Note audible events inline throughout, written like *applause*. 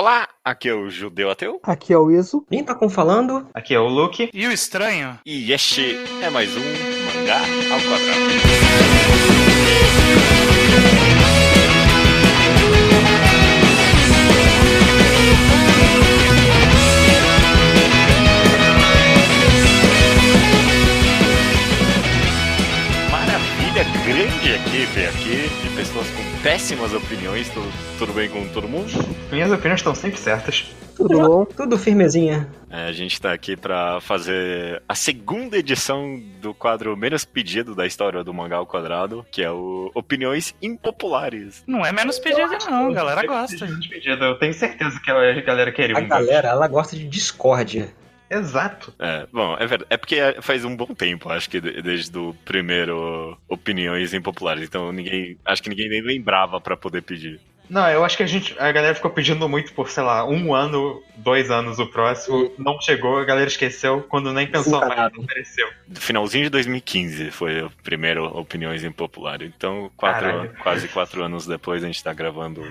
Olá, aqui é o Judeu Ateu. Aqui é o Iso. Quem tá com falando? Aqui é o Luke. E o estranho? E este é mais um Mangá ao Quadrado. Grande equipe aqui de pessoas com péssimas opiniões. Tudo, tudo bem com todo mundo? Minhas opiniões estão sempre certas. Tudo bom? *laughs* Tudo firmezinha. É, a gente tá aqui pra fazer a segunda edição do quadro menos pedido da história do Mangá ao Quadrado, que é o Opiniões Impopulares. Não é menos pedido, não. A galera gosta. Despedida, eu tenho certeza que a galera queria A galera, ela gosta de discórdia. Exato. É, bom, é verdade. É porque faz um bom tempo, acho que de- desde o primeiro Opiniões Impopulares. Então ninguém. Acho que ninguém nem lembrava pra poder pedir. Não, eu acho que a gente. A galera ficou pedindo muito por, sei lá, um ano, dois anos o próximo. Não chegou, a galera esqueceu. Quando nem pensou mais, Encarado. apareceu. Finalzinho de 2015 foi o primeiro Opiniões Impopulares. Então, quatro, Caralho. quase quatro anos depois, a gente tá gravando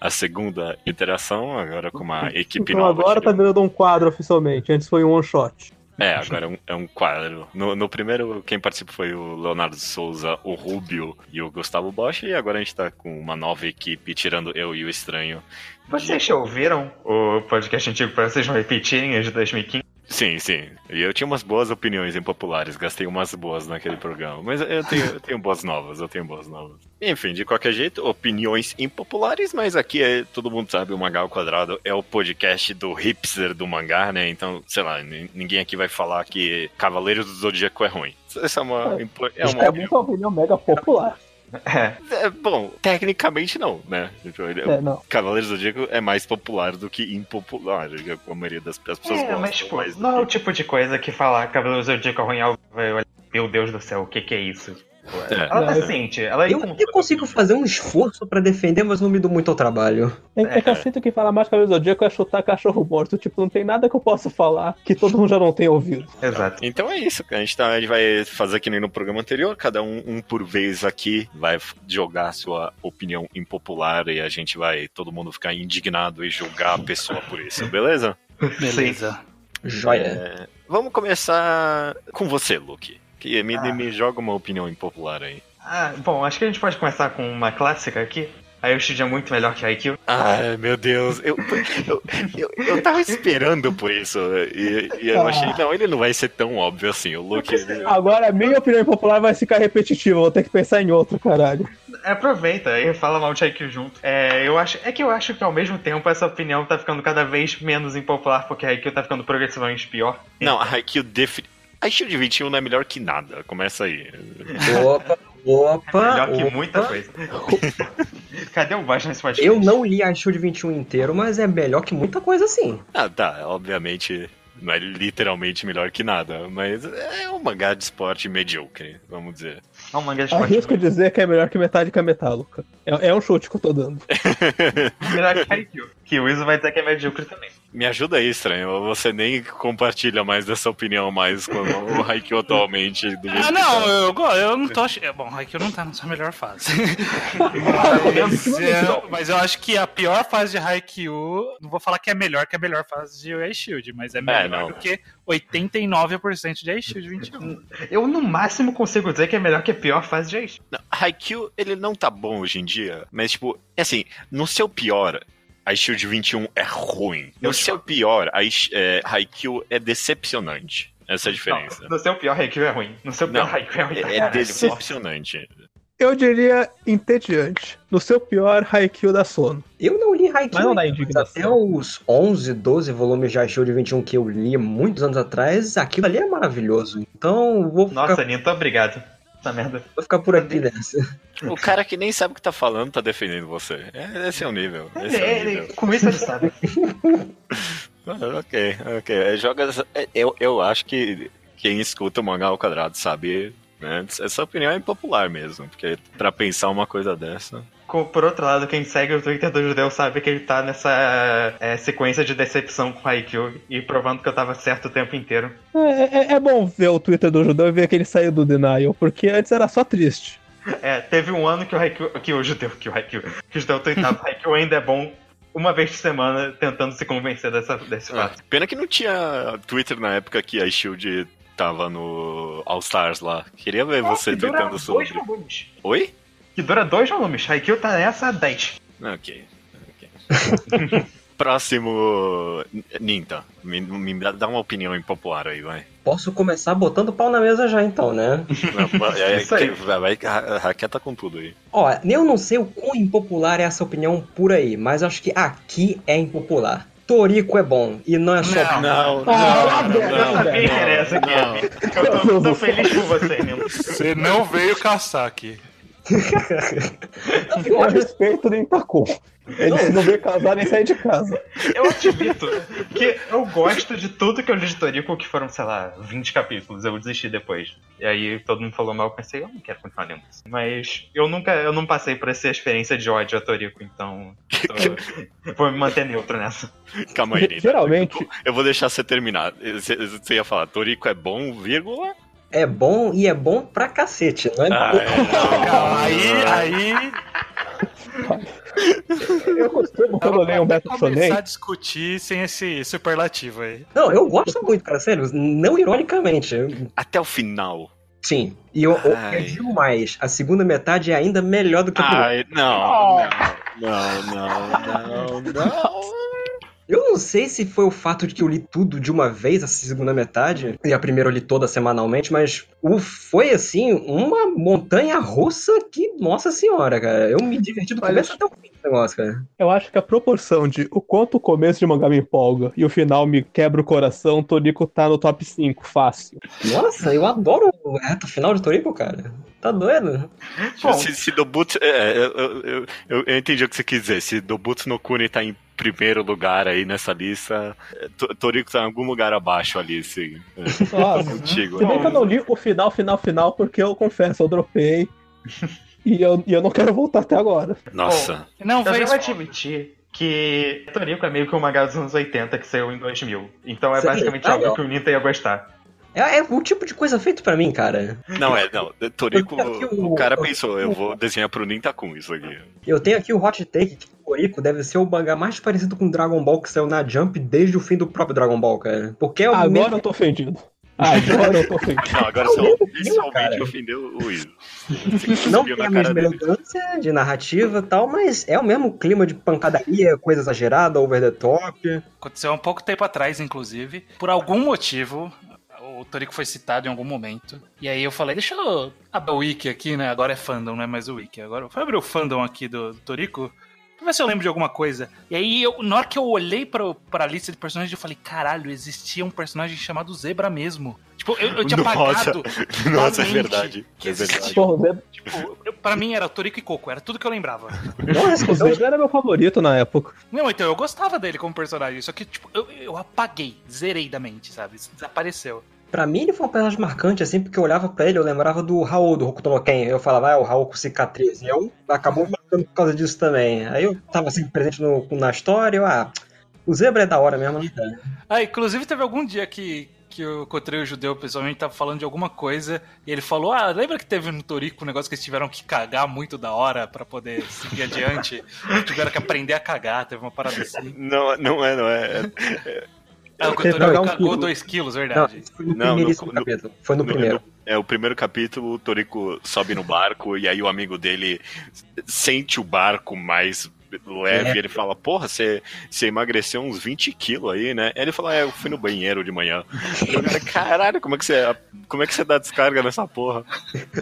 a segunda interação, agora com uma equipe Então nova. agora tá chegando. virando um quadro oficialmente. Antes foi um one shot. É, *laughs* agora é um, é um quadro. No, no primeiro, quem participou foi o Leonardo Souza, o Rubio e o Gustavo Bosch. E agora a gente tá com uma nova equipe, tirando eu e o Estranho. Vocês já ouviram o podcast antigo para vocês não repetirem as de 2015? Sim, sim. E eu tinha umas boas opiniões impopulares, gastei umas boas naquele programa. Mas eu tenho, eu tenho boas novas, eu tenho boas novas. Enfim, de qualquer jeito, opiniões impopulares, mas aqui é, todo mundo sabe, o Mangá ao Quadrado é o podcast do hipster do mangá, né? Então, sei lá, ni- ninguém aqui vai falar que Cavaleiros do Zodíaco é ruim. Essa é uma, é Isso uma é uma opinião mega popular. É. É, bom, tecnicamente não, né? Tipo, ele- É, não. Cavaleiros do Zodíaco é mais popular do que impopular. A maioria das, das pessoas É, gostam mas tipo, do não é o tipo de coisa que falar Cavaleiro Zodíaco ruim ao- vai olhar, meu Deus do céu, o que que é isso? É. Ela tá É. ciente, ela Eu, encontrou- eu consigo fazer um esforço pra defender, mas não me dou muito ao trabalho. É, é que eu sinto que falar mais Cavaleiro do Zodíaco é chutar cachorro morto. Tipo, não tem nada que eu possa falar que todo mundo já não tenha ouvido. Exato. Então é isso, a gente, tá, a gente vai fazer que nem no programa anterior, cada um, um por vez aqui vai jogar a sua opinião impopular e a gente vai, todo mundo ficar indignado e julgar a pessoa por isso, *laughs* beleza? Beleza. Joia. É, vamos começar com você, Luke. Que me, Ah. me joga uma opinião impopular aí. Ah, bom, acho que a gente pode começar com uma clássica aqui. A Yoshida é muito melhor que a IQ. Ai, meu Deus, eu, eu, eu, eu tava esperando por isso e, e eu achei, não, ele não vai ser tão óbvio assim. O Luke, ele, Agora a minha opinião popular vai ficar repetitiva. eu Vou ter que pensar em outra, caralho. Aproveita e fala mal de IQ junto. É, eu acho, é que eu acho que ao mesmo tempo essa opinião tá ficando cada vez menos impopular porque a IQ tá ficando progressivamente pior. Não, a Haikyuu A Shield 21 não é melhor que nada, começa aí. Opa, opa. melhor que opa. muita coisa. *laughs* Cadê o baixo nesse podcast? Eu não li a Shield 21 inteiro, mas é melhor que muita coisa sim. Ah, tá, obviamente não é literalmente melhor que nada, mas é um mangá de esporte medíocre, vamos dizer. É um mangá de esporte. Arrisco dizer que é melhor que Metallica Metallica. É, é um chute que eu tô dando. *laughs* melhor que IQ. Que o Iso vai dizer que é medíocre também. Me ajuda aí, estranho, você nem compartilha mais dessa opinião mais com o Haikyuu atualmente. Ah, não, tá. eu, eu não tô achando. Bom, aqui não tá na sua melhor fase. mas, *laughs* eu, mas eu acho que a pior fase de Haikyuu, não vou falar que é melhor que a melhor fase de Ice Shield, mas é melhor não. do que 89% de Ice Shield 21. *laughs* Eu no máximo consigo dizer que é melhor que a pior fase de. Não, Haikyuu, ele não tá bom hoje em dia, mas tipo, é assim, no seu pior, a Shield 21 é ruim. No Eu seu pior, a é, Haikyuu é decepcionante. Essa é a diferença. Não, no seu pior Haikyuu é ruim. No seu pior Haikyuu é ruim. É, é decepcionante. Eu diria entediante. No seu pior Haikyuu da sono. Eu não li Haikyuu. Mas não dá ainda, indignação. Até os 11, 12 volumes de a Shield 21 que eu li muitos anos atrás, aquilo ali é maravilhoso. Então, vou ficar, Nossa, Nito, obrigado. Essa merda. vou ficar por aqui nessa. O cara que nem sabe o que tá falando tá defendendo você. É, esse é o nível. Esse é o Ele, nível. ele, com isso ele sabe. Ah, *laughs* Ok, ok. É, Joga, essa- é, eu, eu acho que quem escuta o mangá ao quadrado sabe. Né? Essa opinião é impopular mesmo, porque pra pensar uma coisa dessa. Por outro lado, quem segue o Twitter do Judeu sabe que ele tá nessa é, sequência de decepção com o Haikyuu e provando que eu tava certo o tempo inteiro. É, é- é bom ver o Twitter do Judeu e ver que ele saiu do Denial, porque antes era só triste. É, teve um ano que o Haikyuu, que o Judeu, que o Haikyuu, que o Judeu tweetava, *laughs* Haikyuu ainda é bom, uma vez por semana tentando se convencer dessa, desse Ah, fato. pena que não tinha Twitter na época que a Shield tava no All Stars lá. Queria ver você que dura tweetando dois sobre. volumes. Oi? Que dura dois volumes. Haikyuu tá nessa há 10. Ok. ok. *laughs* Próximo. Ninta. Me, me dá uma opinião impopular aí, vai. Posso começar botando pau na mesa já então, né? Não, é, *laughs* Isso aí. que- vai, vai, ra- raqueta com tudo aí. Ó, eu não sei o quão impopular é essa opinião por aí, mas acho que aqui é impopular. Torico é bom, e não é só. Não. Não, não, não, não, Eu não, não. Kevin. Eu tô, tô feliz por você, Nilo. Você não veio caçar aqui. *laughs* Com respeito, nem tacou. Ele não veio casar nem sair de casa. Eu admito que eu gosto de tudo que eu li de Toriko, que foram, sei lá, 20 capítulos. Eu desisti depois. E aí todo mundo falou mal, eu pensei, eu não quero continuar lendo isso. Mas eu nunca, eu não passei por essa experiência de ódio a Toriko, então tô- vou me manter neutro nessa. Calma aí. Geralmente, Eu vou deixar você terminar. Você, você ia falar, Torico é bom, vírgula? É bom e é bom pra cacete, não é? Ah, é, não. Aí, aí. eu costumo, quando eu leio um Beto começar a discutir sem esse superlativo aí. Não, eu gosto muito, cara, sério, não ironicamente. Até o final. Sim. E eu, eu, digo mais, a segunda metade é ainda melhor do que a primeira. Ai, não, não, não, não, não, não. Eu não sei se foi o fato de que eu li tudo de uma vez, essa segunda metade, e a primeira eu li toda semanalmente, mas o, foi, assim, uma montanha russa que, nossa senhora, cara. Eu me diverti do Olha, começo até o fim do negócio, cara. eu acho que a proporção de o quanto o começo de mangá me empolga e o final me quebra o coração, Toriko tá no top 5, fácil. Nossa, eu adoro o reto final de Toriko, cara. Tá doido? Bom. Se, se Dobutsu. É, eu, eu, eu, eu entendi o que você quis dizer. Se Dobutsu no Kuni tá em primeiro lugar aí nessa lista, To- Toriko tá em algum lugar abaixo ali, sim. É, Nossa, contigo. se bem que eu não li o final, final, final, porque eu confesso, eu dropei. E eu, e eu não quero voltar até agora. Nossa. Não, Eu devo admitir que Toriko é meio que um mangá dos anos 80 que saiu em 2000. Então é Sim, basicamente ah, algo não. que o Ninta ia gostar. É, é o tipo de coisa feito pra mim, cara. Não, é, não. Aqui o- o cara pensou, eu vou desenhar pro Nintakun isso aqui. Eu tenho aqui o hot take Toriko deve ser o mangá mais parecido com Dragon Ball que saiu na Jump desde o fim do próprio Dragon Ball, cara. Porque é o Agora mesmo... eu tô ofendido. Agora eu tô ofendido. *laughs* Não, agora você cara. ofendeu o Will. Não tem a mesma dele. elegância de narrativa e tal, mas é o mesmo clima de pancadaria, coisa exagerada, over the top. Aconteceu há um pouco tempo atrás, inclusive. Por algum motivo, o Toriko foi citado em algum momento. E aí eu falei, deixa eu abrir o wiki aqui, né? Agora é fandom, não é mais o wiki. Agora eu vou abrir o fandom aqui do, do Toriko. Ver se eu lembro de alguma coisa. E aí, eu, na hora que eu olhei pra, pra lista de personagens, eu falei, caralho, existia um personagem chamado Zebra mesmo. Tipo, eu, eu tinha Nossa, apagado. *laughs* Nossa, é verdade. Que É verdade. Porra, Tipo, eu- pra mim era Toriko e Coco, era tudo que eu lembrava. *laughs* Não, o Zebra era meu favorito na época. Não, então eu gostava dele como personagem, só que, tipo, eu, eu apaguei, zerei da mente, sabe? Desapareceu. Pra mim ele foi um personagem marcante, assim, porque eu olhava pra ele, eu lembrava do Raul, do Hokuto no Ken. Eu falava, ah, o Raul com cicatriz. E eu acabou me marcando por causa disso também. Aí eu tava assim, presente no, na história, eu, ah, o Zebra é da hora mesmo, né, cara? Ah, inclusive teve algum dia que, que eu encontrei o judeu pessoalmente, tava falando de alguma coisa, e ele falou: Ah, lembra que teve no Torico um negócio que eles tiveram que cagar muito da hora pra poder seguir adiante? *laughs* tiveram que aprender a cagar, teve uma parada assim. Não, não é, não é. Ah, o Torico cagar um cagou quilo. 2 quilos, Não, verdade. isso foi no Não, no- primeiríssimo no- capítulo. Foi no No- primeiro. no- é o primeiro capítulo, o Toriko sobe no barco e aí o amigo dele sente o barco mais leve. É. Ele fala: Porra, você você emagreceu uns 20 quilos aí, né? Ele fala: É, eu fui no banheiro de manhã. E o cara, caralho, como é que você, como é que você dá descarga nessa porra?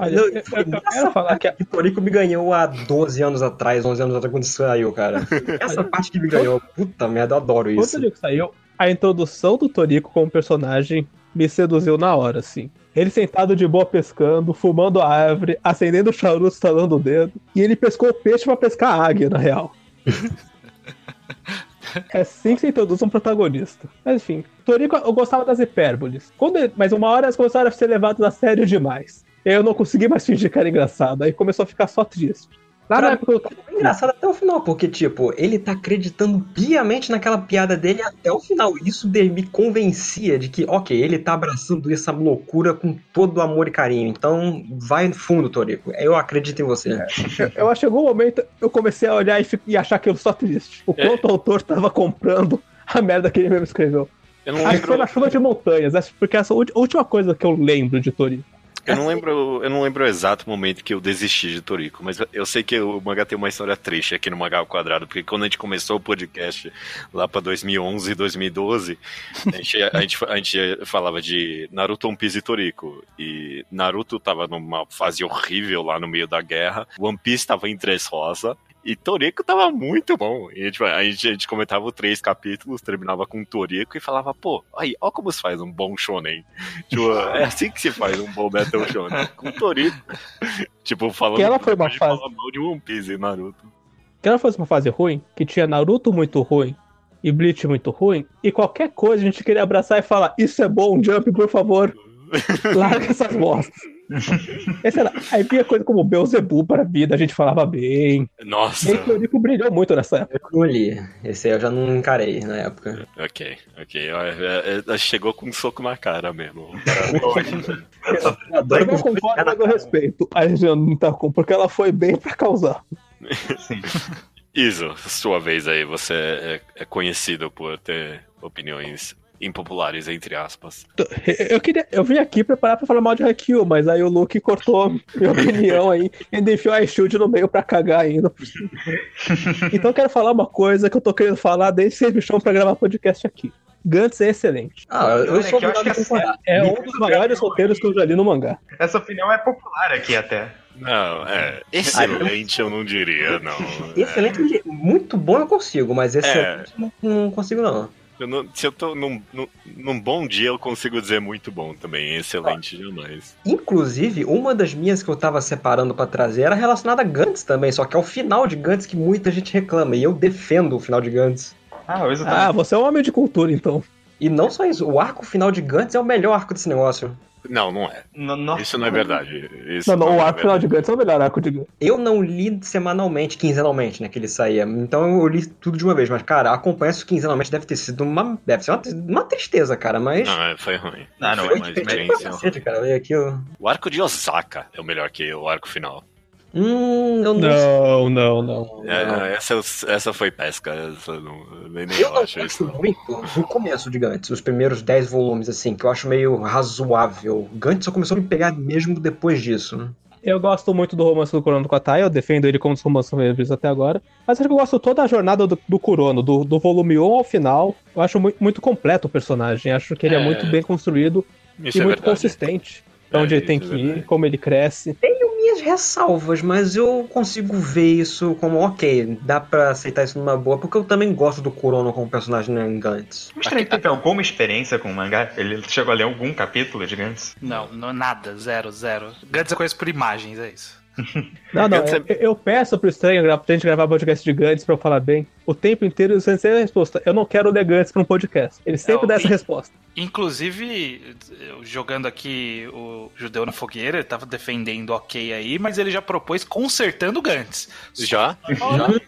Olha, Não, eu, eu- eu quero falar que a- O Toriko me ganhou há 12 anos atrás, 11 anos atrás, quando isso saiu, cara. *laughs* Essa parte que me ganhou, puta merda, eu adoro quando isso. o Toriko saiu, a introdução do Toriko como personagem me seduziu na hora, assim. Ele sentado de boa pescando, fumando a árvore, acendendo o charuto, estalando o dedo. E ele pescou o peixe pra pescar a águia, na real. *laughs* É assim que se introduz um protagonista. Mas enfim, Toriko, eu gostava das hipérboles. Quando ele- mas uma hora elas começaram a ser levadas a sério demais. E eu não consegui mais fingir que era engraçado. Aí começou a ficar só triste. Lá Pra na época eu tava. É engraçado até o final, porque, tipo, ele tá acreditando piamente naquela piada dele até o final. Isso me convencia de que, ok, ele tá abraçando essa loucura com todo amor e carinho. Então, vai fundo, Torico. Eu acredito em você. Eu, eu acho que em algum momento eu comecei a olhar e, e achar aquilo só triste. O quanto o autor tava comprando a merda que ele mesmo escreveu. Eu não Acho que foi lembro. na chuva de montanhas, acho porque essa é última coisa que eu lembro de Tori. Eu não lembro, eu não lembro o exato momento que eu desisti de Toriko, mas eu sei que o mangá tem uma história triste aqui no Mangá ao Quadrado, porque quando a gente começou o podcast lá pra 2011, 2012, a gente, a gente, a gente falava de Naruto, One Piece e Toriko. E Naruto tava numa fase horrível lá no meio da guerra, One Piece tava em três rosa. E Toriko tava muito bom. E, tipo, a, gente, a gente comentava três capítulos, terminava com Toriko e falava, pô, aí, ó como se faz um bom shonen. *laughs* Tipo, é assim que se faz um bom Metal Shonen. Com Toriko. *laughs* tipo, falando Que ela foi uma fase. falar mal de One Piece e Naruto. Que ela fosse uma fase ruim, que tinha Naruto muito ruim e Bleach muito ruim, e qualquer coisa a gente queria abraçar e falar: Isso é bom, Jump, por favor, *laughs* larga essas bostas. Esse era, aí vinha coisa como Beelzebub para a vida, a gente falava bem. Nossa. E aí Torico brilhou muito nessa época. Eu não li. Esse aí eu já não encarei na época. Ok, ok. ó, é- é- Chegou com um soco na cara mesmo. *laughs* Eu adoro Eu não concordo, mas eu respeito a Jean Tacum, porque ela foi bem pra causar. Sim. Iso, sua vez aí. Você é, é conhecido por ter opiniões impopulares, entre aspas. Eu, queria, eu vim aqui preparar pra falar mal de Haikyuu, mas aí o Luke cortou *laughs* minha opinião aí e enfiou a Shield no meio pra cagar ainda. *laughs* Então eu quero falar uma coisa que eu tô querendo falar desde que vocês me chamam pra gravar podcast aqui. Gantz é excelente. Ah, eu, eu sou que eu acho obrigado que a concordar. É um dos maiores roteiros que eu já li no mangá. Essa opinião é popular aqui até. Não, é. Excelente, eu não diria, não. Excelente, muito bom eu consigo, mas É. excelente não, não consigo não. Eu não- se eu tô num, num, num bom dia, eu consigo dizer muito bom também. Excelente jamais. Inclusive, uma das minhas que eu tava separando pra trazer era relacionada a Gantz também, só que é o final de Gantz que muita gente reclama, e eu defendo o final de Gantz. Ah, Ah, você é um homem de cultura, então. E não só isso, o arco final de Gantz é o melhor arco desse negócio. Não, não é. No- Isso não é verdade. Isso Não, não, o é arco final de Gantz é o melhor arco de Gantz. Eu não li semanalmente, quinzenalmente, né, que ele saía. Então eu li tudo de uma vez, mas, cara, acompanhar isso quinzenalmente deve ter sido uma. Deve ser uma, uma tristeza, cara, mas. Não, é, foi ruim. Ah, não, foi é uma experiência. cara, aquilo. O arco de Osaka é o melhor que o arco final. Hum, eu não, Não, não, não. É, essa, essa foi pesca. Essa não, nem, nem Eu eu não acho isso. muito do começo de Gantz, os primeiros 10 volumes, assim, que eu acho meio razoável. Gantz só começou a me pegar mesmo depois disso. né? Eu gosto muito do romance do Kurono com a Tai, eu defendo ele como um dos romances favoritos até agora. Mas acho que eu gosto toda a jornada do, do Kurono, do, do volume 1 ao final. Eu acho muito, muito completo o personagem. Acho que ele é, É. muito bem construído Isso e é muito verdade. consistente. Pra É, onde ele tem isso que é ir, como ele cresce. minhas ressalvas, mas eu consigo ver isso como, ok, dá pra aceitar isso numa boa, porque eu também gosto do Kurono como personagem em Gantz. O Estranho teve alguma experiência com o mangá? Ele chegou a ler algum capítulo de Gantz? Não, não, nada, zero, zero. Gantz eu conheço por imagens, é isso. Não, não, é- eu, eu peço pro estranho pra gente gravar podcast de Gantz pra eu falar bem. O tempo inteiro sem ser a resposta. Eu não quero ler Gantz pra um podcast. Ele sempre Não, dá essa resposta. Inclusive, eu jogando aqui o Judeu na Fogueira, ele tava defendendo ok aí, mas ele já propôs consertando o Gantz. Já? Olha,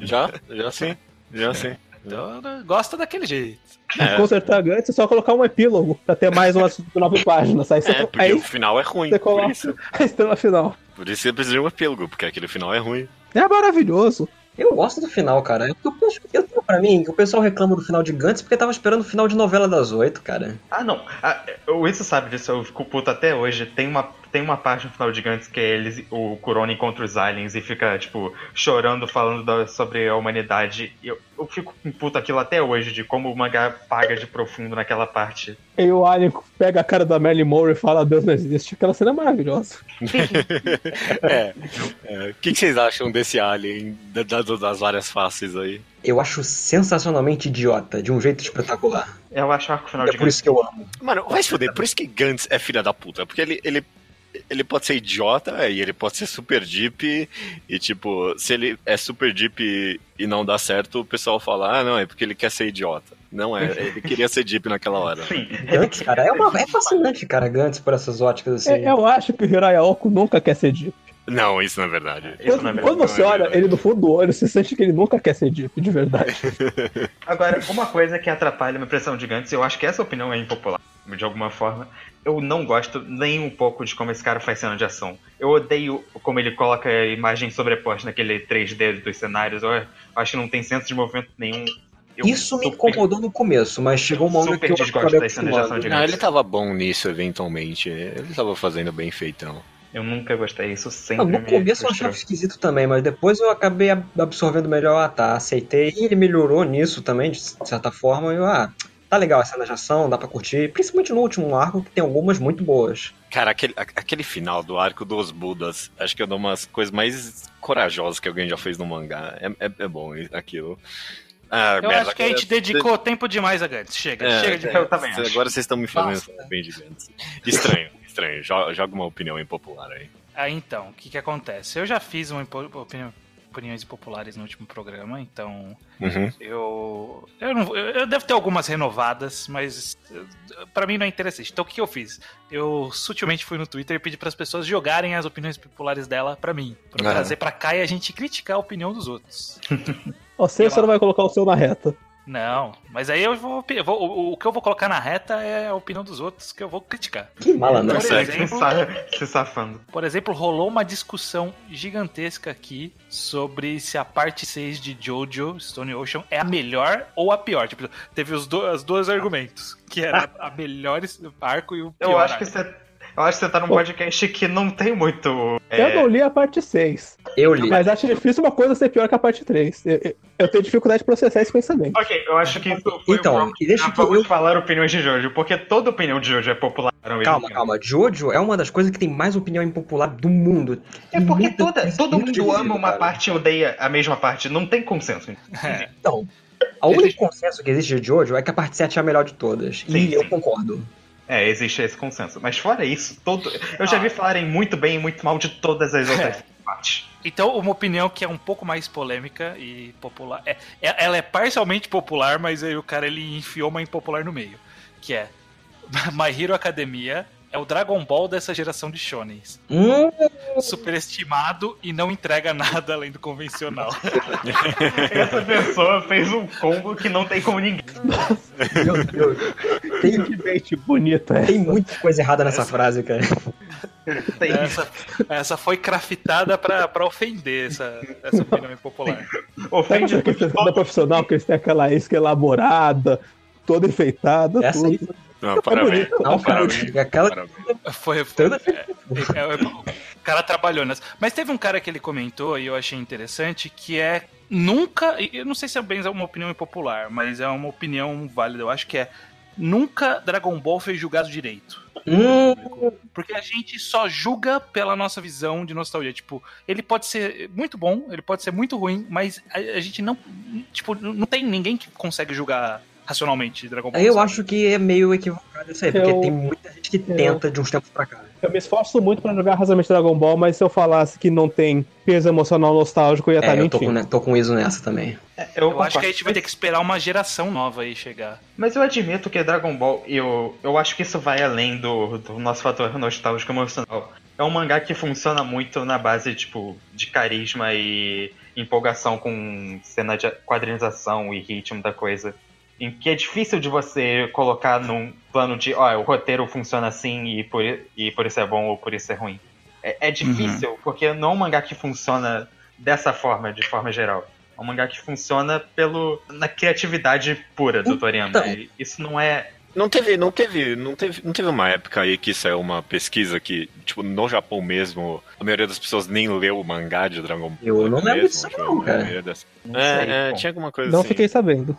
Já? Já sim. Já sim. Então, gosta daquele jeito. É. Consertar Gantz é só colocar um epílogo pra ter mais umas nove páginas. Aí É, porque aí o final é ruim. você coloca *laughs* a estrela final. por isso você precisa de um epílogo, porque aquele final é ruim. É maravilhoso. Eu gosto do final, cara. Eu, eu, eu tenho pra mim que o pessoal reclama do final de Gantz porque tava esperando o final de novela das oito, cara. Ah, não. Ah, o Isso sabe disso, eu fico puto até hoje. Tem uma, tem uma parte no final de Gantz que é eles, o Kurona encontra os aliens e fica, tipo, chorando, falando da- sobre a humanidade. E Eu, eu fico com puto aquilo até hoje, de como o mangá paga de profundo naquela parte. E o Alien pega a cara da Marilyn Monroe e fala Deus não existe. Aquela cena é maravilhosa. *laughs* É. é. O que, que vocês acham desse alien da- da- das várias faces aí? Eu acho sensacionalmente idiota, de um jeito espetacular. Eu acho o arco final É de por Gantz. isso que eu amo. Mano, vai se foder. Por isso que Gantz é filha da puta. Porque ele, ele, ele pode ser idiota e ele pode ser super deep. E, tipo, se ele é super deep e, não dá certo, o pessoal fala, ah, não, é porque ele quer ser idiota. Não é, ele queria ser deep naquela hora. Sim. Gantz, cara, é, uma, é fascinante, cara, Gantz por essas óticas assim. É, eu acho que o Hiraya Oko nunca quer ser dito. Não, isso não é verdade. Isso Quando, não é verdade. quando você não é olha verdade. ele no fundo do olho, você sente que ele nunca quer ser dito, de verdade. *laughs* *laughs* Agora, uma coisa que atrapalha a minha impressão de Gantz, eu acho que essa opinião é impopular, de alguma forma. Eu não gosto nem um pouco de como esse cara faz cena de ação. Eu odeio como ele coloca a imagem sobreposta naquele 3D dos cenários. Eu acho que não tem senso de movimento nenhum. Eu Isso me incomodou no começo, mas chegou um momento que eu desgosto das cenas de ação de Não, ele tava bom nisso eventualmente. Ele tava fazendo bem feitão. Eu nunca gostei, isso sempre Não, no me começo eu achava esquisito também, mas depois eu acabei ab- absorvendo melhor, ah, tá, aceitei. E ele melhorou nisso também, de certa forma. Eu, ah, tá legal a cena de ação, dá pra curtir. Principalmente no último arco, que tem algumas muito boas. Cara, aquele, aquele final do arco dos Budas, acho que é uma das coisas mais corajosas que alguém já fez no mangá. É, é, é bom aquilo. Ah, Eu merda, acho que a gente dedicou tempo demais a Gantz. Chega, É, chega de eu também Agora acho. vocês estão me fazendo bem gigantes. Estranho, *laughs* estranho. Jo- Joga uma opinião impopular aí. Ah, então, o que que acontece? Eu já fiz uma opinião- opiniões populares no último programa, então Uhum. eu eu, não, eu, eu devo ter algumas renovadas, mas eh, pra mim não é interessante. Então o que, que eu fiz? Eu sutilmente fui no Twitter e pedi para as pessoas jogarem as opiniões populares dela pra mim, Aham. trazer pra cá e a gente criticar a opinião dos outros. *laughs* Você, você não vai colocar o seu na reta. Não, mas aí eu vou, eu vou- o, que eu vou colocar na reta é a opinião dos outros que eu vou criticar. Que malandro. Por Consegue. exemplo, Se, se safando. Por exemplo, rolou uma discussão gigantesca aqui sobre se a parte 6 de Jojo Stone Ocean é a melhor ou a pior. Tipo, teve os, do, os dois argumentos, que era *laughs* a melhor arco e o pior Eu acho que arco. você. Eu acho que você tá num podcast que não tem muito. Eu é, não li a parte 6, Eu li. mas acho difícil uma coisa ser pior que a parte 3. Eu, eu- eu tenho dificuldade de processar esse pensamento. Ok, eu acho que isso foi Então, um deixa Ah, eu- falar opiniões de Jojo, porque toda opinião de Jojo é popular. mesmo Calma, calma. Jojo é uma das coisas que tem mais opinião impopular do mundo. É porque Muito- toda, todo mundo ama uma cara. parte e odeia a mesma parte. Não tem consenso. É. Então, o único consenso que existe de Jojo é que a parte 7 é a melhor de todas. Sim, e eu sim. concordo. É, existe esse consenso. Mas fora isso, todo... eu já vi falarem muito bem e muito mal de todas as outras *laughs* partes. Então, uma opinião que é um pouco mais polêmica e popular. É, é- ela é parcialmente popular, mas aí o cara ele enfiou uma impopular no meio. Que é *laughs* My Hero Academia é o Dragon Ball dessa geração de shonens. Hum, Superestimado e não entrega nada além do convencional. *laughs* Essa pessoa fez um combo que não tem como ninguém. meu Deus. Tem, Que bait bonito é. tem muita coisa errada nessa frase, cara. Tem... Essa, essa foi craftada pra, pra ofender essa, essa opinião impopular. Sabe Ofende questão da profissional que eles têm aquela isca elaborada, toda enfeitada, Essa aí. tudo. Não, É parabéns. bonito. Não. Parabéns. Aquela. Parabéns. Foi, *laughs* Toda- é, é, é, o cara trabalhou nessa. Mas teve um cara que ele comentou e eu achei interessante que é nunca. Eu não sei se é bem uma opinião impopular, mas é uma opinião válida. Eu acho que é nunca Dragon Ball fez julgado direito. Hum, Porque a gente só julga pela nossa visão de nostalgia. Tipo, ele pode ser muito bom, ele pode ser muito ruim, mas a, a gente não. Tipo, não tem ninguém que consegue julgar racionalmente Dragon Ball. eu sabe? acho que é meio equivocado isso aí, porque Eu- tem muita gente que tenta de uns tempos pra cá. Eu me esforço muito pra jogar razoavelmente Dragon Ball, mas se eu falasse que não tem peso emocional nostálgico, eu ia estar É, eu tô mentindo. com, tô com isso nessa também. Eu acho que a gente vai ter que esperar uma geração nova aí chegar. Mas eu admito que Dragon Ball, eu, eu acho que isso vai além do, do nosso fator nostálgico emocional. É um mangá que funciona muito na base, tipo, de carisma e empolgação com cena de quadrinização e ritmo da coisa. Em que é difícil de você colocar num plano de, ó, o roteiro funciona assim e por, e por isso é bom ou por isso é ruim. É, é difícil, porque não é um mangá que funciona dessa forma, de forma geral. É um mangá que funciona pelo na criatividade pura do Toriyama. Então. Isso não é. Não teve, não teve, não teve, não teve uma época aí que saiu uma pesquisa que, tipo, no Japão mesmo, a maioria das pessoas nem leu o mangá de Dragon Ball. Eu não lembro disso tipo, não, cara. das- Não É, sei, é, bom. tinha alguma coisa Não assim. fiquei sabendo.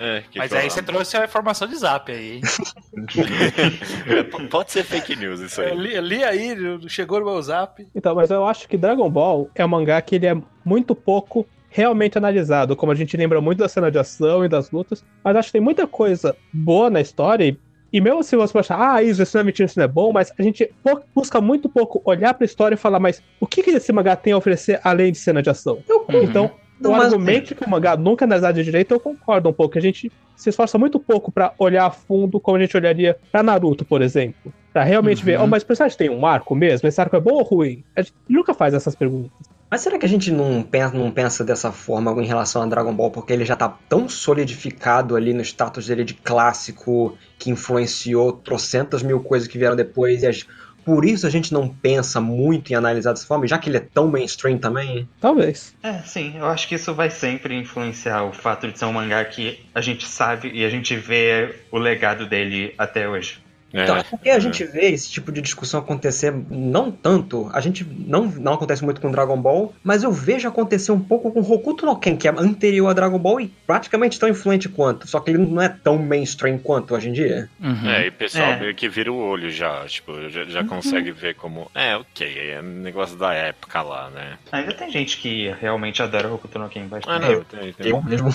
É, Mas aí você trouxe a informação de zap aí, hein? *laughs* Pode ser fake news isso Eu aí. li, li aí, chegou no meu zap. Então, mas eu acho que Dragon Ball é um mangá que ele é muito pouco realmente analisado, como a gente lembra muito da cena de ação e das lutas, mas acho que tem muita coisa boa na história e, e mesmo se você achar, ah, isso, isso não é mentira, isso não é bom, mas a gente busca muito pouco olhar pra história e falar, mas o que, que esse mangá tem a oferecer além de cena de ação? Eu Então, o mas- argumento que o mangá nunca é analisado de direito, eu concordo um pouco. A gente se esforça muito pouco pra olhar a fundo como a gente olharia pra Naruto, por exemplo. Pra realmente Uhum. ver, oh, mas o personagem tem um arco mesmo? Esse arco é bom ou ruim? A gente nunca faz essas perguntas. Mas será que a gente não pensa, não pensa dessa forma em relação a Dragon Ball? Porque ele já tá tão solidificado ali no status dele de clássico, que influenciou trocentas mil coisas que vieram depois. E as- por isso a gente não pensa muito em analisar dessa forma, já que ele é tão mainstream também. Talvez. É, sim, eu acho que isso vai sempre influenciar o fato de ser um mangá que a gente sabe e a gente vê o legado dele até hoje. É, Então, é porque a gente vê esse tipo de discussão acontecer não tanto, a gente não, não acontece muito com Dragon Ball, mas eu vejo acontecer um pouco com Hokuto no Ken, que é anterior a Dragon Ball e praticamente tão influente quanto, só que ele não é tão mainstream quanto hoje em dia. Uhum. É, e o pessoal É. meio que vira o olho já, tipo, já, já consegue ver como, é, ok, é um negócio da época lá, né? Ainda tem gente que realmente adora Hokuto no Ken Ah, bastante. não, tem, tem. Eu mesmo.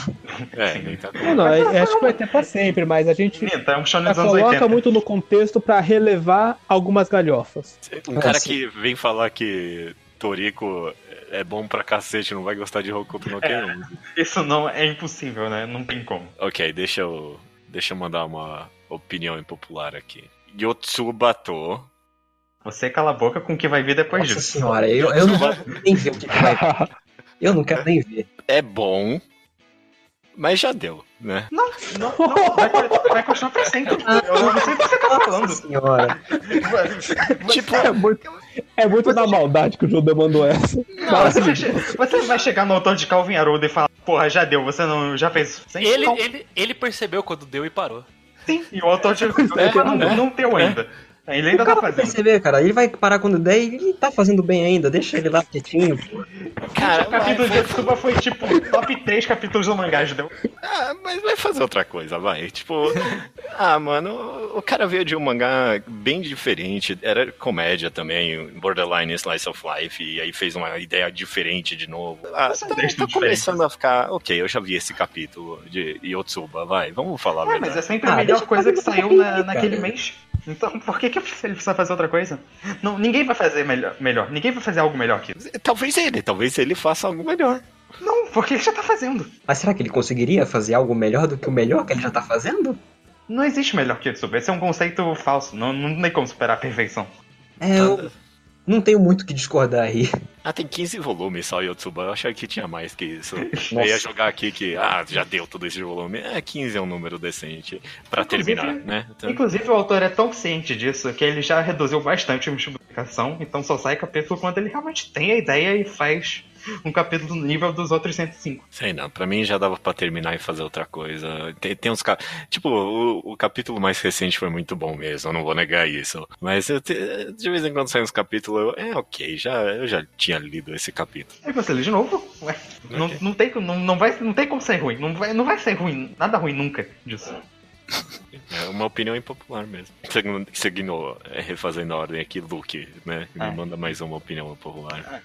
É, *laughs* tá Não, não, acho que vai ter pra sempre, mas a gente Minta, é um coloca 80. muito no contexto pra relevar algumas galhofas. Um É, cara que vem falar que Toriko é bom pra cacete, não vai gostar de Hokuto no Ken. Isso não é impossível, né? Não tem como. Ok, deixa eu, deixa eu mandar uma opinião impopular aqui. Yotsubato. Você cala a boca com o que vai vir depois Nossa disso. senhora, eu, eu não quero nem ver o que, que vai vir. Eu não quero nem ver. É bom, mas já deu, né? Não, não, vai, vai continuar pra sempre. Eu não sei o que você tá falando. senhora. Tipo, É muito, é muito na maldade que o Judeu mandou essa. Não, você, vai che- você vai chegar no autor de Calvin Haroldo e falar, porra, já deu, você não já fez o suficiente? Ele, Não. ele, ele percebeu quando deu e parou. Sim, e o autor de não, não, não deu ainda. Ele ainda o tá cara vai fazendo. perceber, cara. Ele vai parar quando der e ele tá fazendo bem ainda. Deixa ele lá quietinho. cara, O capítulo vai- de Tsuba foi tipo top 3 capítulos do mangá, deu. Ah, mas vai fazer outra coisa, vai. Tipo, ah, mano, o cara veio de um mangá bem diferente, era comédia também, borderline slice of life, e aí fez uma ideia diferente de novo. Ah, tá, tá começando a ficar, ok, eu já vi esse capítulo de Yotsuba, vai, vamos falar É, mas é sempre Ah, a melhor deixa eu coisa que saiu na- naquele mês. Então, por que, que ele precisa fazer outra coisa? Não, ninguém vai fazer melhor, melhor. Ninguém vai fazer algo melhor que isso. Talvez ele, talvez ele faça algo melhor. Não, porque ele já tá fazendo. Mas será que ele conseguiria fazer algo melhor do que o melhor que ele já tá fazendo? Não existe melhor que Tsuba. Esse é um conceito falso. Não, não tem como superar a perfeição. É, eu não tenho muito o que discordar aí. Ah, tem 15 volumes só Yotsuba, eu achei que tinha mais que isso. *laughs* Eu ia jogar aqui que, ah, já deu todo esse volume. É, 15 é um número decente pra Inclusive- terminar, né? Então- Inclusive, o autor é tão ciente disso que ele já reduziu bastante a multiplicação. Então só sai capítulo quando ele realmente tem a ideia e faz um capítulo no nível dos outros 105. Sei não, pra mim já dava pra terminar e fazer outra coisa. Tem, tem uns cap... Tipo, o, o capítulo mais recente foi muito bom mesmo, eu não vou negar isso. Mas te- de vez em quando sai uns capítulos, eu, é ok, já, eu já tinha lido esse capítulo. Aí você lê de novo. Ué, não, Ok. não, tem, não, não, vai, não tem como ser ruim. Não vai, não vai ser ruim. Nada ruim nunca disso. *laughs* É uma opinião impopular mesmo. Seguindo, seguindo é, refazendo a ordem aqui, Luke, né? Me É. manda mais uma opinião impopular.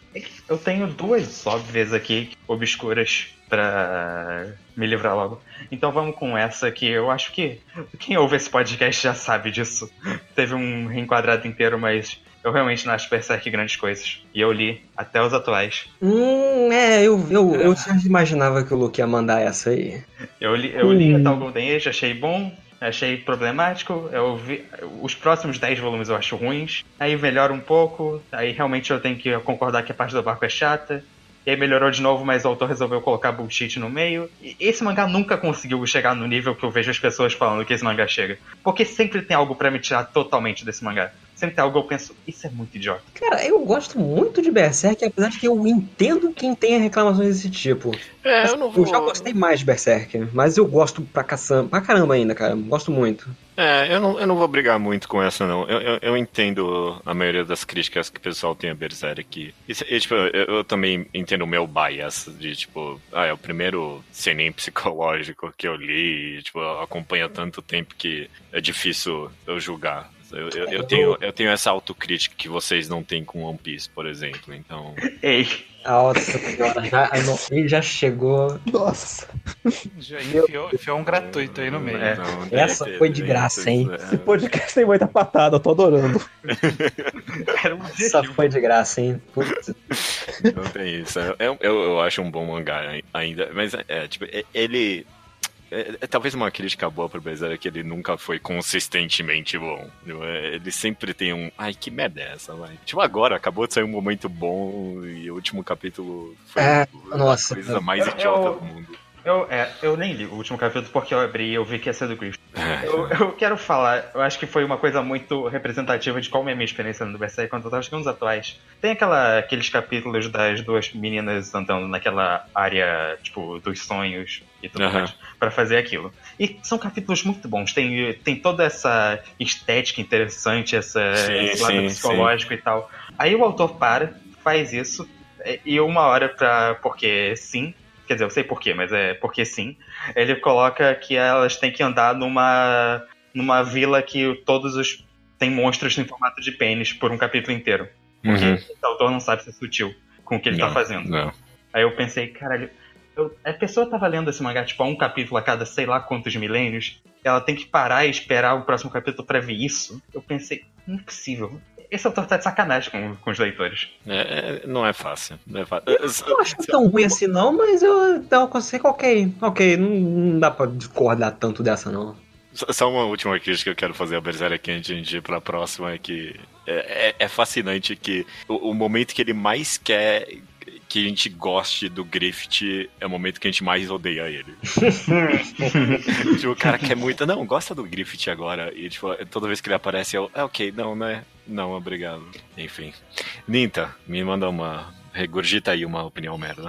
Eu tenho duas óbvias aqui, obscuras, pra me livrar logo. Então vamos com essa que eu acho que quem ouve esse podcast já sabe disso. *laughs* Teve um reenquadrado inteiro, mas eu realmente não acho Berserk grandes coisas. E eu li até os atuais. Hum, é, eu, eu, eu já imaginava que o Luke ia mandar essa aí. Eu li, eu li Hum. até o Golden Age, achei bom, achei problemático. Eu vi, os próximos 10 volumes eu acho ruins. Aí melhora um pouco. Aí realmente eu tenho que concordar que a parte do barco é chata. E aí melhorou de novo, mas o autor resolveu colocar bullshit no meio. E esse mangá nunca conseguiu chegar no nível que eu vejo as pessoas falando que esse mangá chega. Porque sempre tem algo pra me tirar totalmente desse mangá. Sempre tem algo que eu penso, isso é muito idiota. Cara, eu gosto muito de Berserk, apesar de que eu entendo quem tenha reclamações desse tipo. É, eu não vou. Eu já gostei mais de Berserk, mas eu gosto pra, caçamba, pra caramba ainda, cara. Gosto muito. É, eu não, eu não vou brigar muito com essa, não. Eu, eu, eu entendo a maioria das críticas que o pessoal tem a Berserk. Isso, e, tipo, eu, eu também entendo o meu bias de, tipo, ah, é o primeiro seinen *laughs* psicológico que eu li, e, tipo, eu acompanho há tanto tempo que é difícil eu julgar. Eu, eu, eu tenho, eu tenho essa autocrítica que vocês não têm com One Piece, por exemplo, então... *laughs* Ei, Nossa senhora, já, ele já chegou. Nossa. Já enfiou, enfiou um gratuito aí no meio. É. então, Essa tem- foi de graça, hein? é, Esse podcast tem muita patada, eu tô adorando. *laughs* era um Essa foi de graça, hein? Putz. Não tem isso. Eu, eu, eu acho um bom mangá ai- ainda, mas é, tipo, é- ele. É, é talvez uma crítica boa pro Berserk é que ele nunca foi consistentemente bom. É, ele sempre tem um. Ai, que merda é essa, vai? Tipo, agora acabou de sair um momento bom e o último capítulo foi É, a nossa. coisa mais idiota eu- do mundo. Eu, é, eu nem li o último capítulo porque eu abri e eu vi que ia ser do Chris. É. Eu, eu quero falar, eu acho que foi uma coisa muito representativa de como é a minha experiência no Berserk quando eu tava chegando nos atuais. Tem aquela, aqueles capítulos das duas meninas andando naquela área, tipo, dos sonhos e tudo Aham. mais, pra fazer aquilo. E são capítulos muito bons, tem, tem toda essa estética interessante, essa, Sim, esse lado sim, psicológico e tal. Aí o autor para, faz isso, e uma hora pra. Porque sim. Quer dizer, eu sei porquê, mas é porque sim. Ele coloca que elas têm que andar numa. numa vila que todos os. tem monstros em formato de pênis por um capítulo inteiro. Porque Uhum. esse autor não sabe ser sutil com o que ele tá Não, fazendo. Não. Aí eu pensei, caralho, eu- a pessoa tava lendo esse mangá, tipo, um capítulo a cada sei lá quantos milênios. Ela tem que parar e esperar o próximo capítulo pra ver isso. Eu pensei, impossível. Esse autor tá de sacanagem com, com os leitores. É, é, não é fácil. Não é fácil. Eu não acho tão ruim assim não, mas eu então, consigo, ok, ok, não, não dá pra discordar tanto dessa não. Só- uma última crítica que eu quero fazer a Berserk aqui antes de a gente ir pra próxima é que é, é- é fascinante que o, o momento que ele mais quer que a gente goste do Griffith é o momento que a gente mais odeia ele. *laughs* tipo, o cara quer muito. Não, gosta do Griffith agora. E tipo, toda vez que ele aparece, eu. É ok, não, né? Não, obrigado. Enfim. Ninta, me manda uma. Regurgita aí uma opinião merda.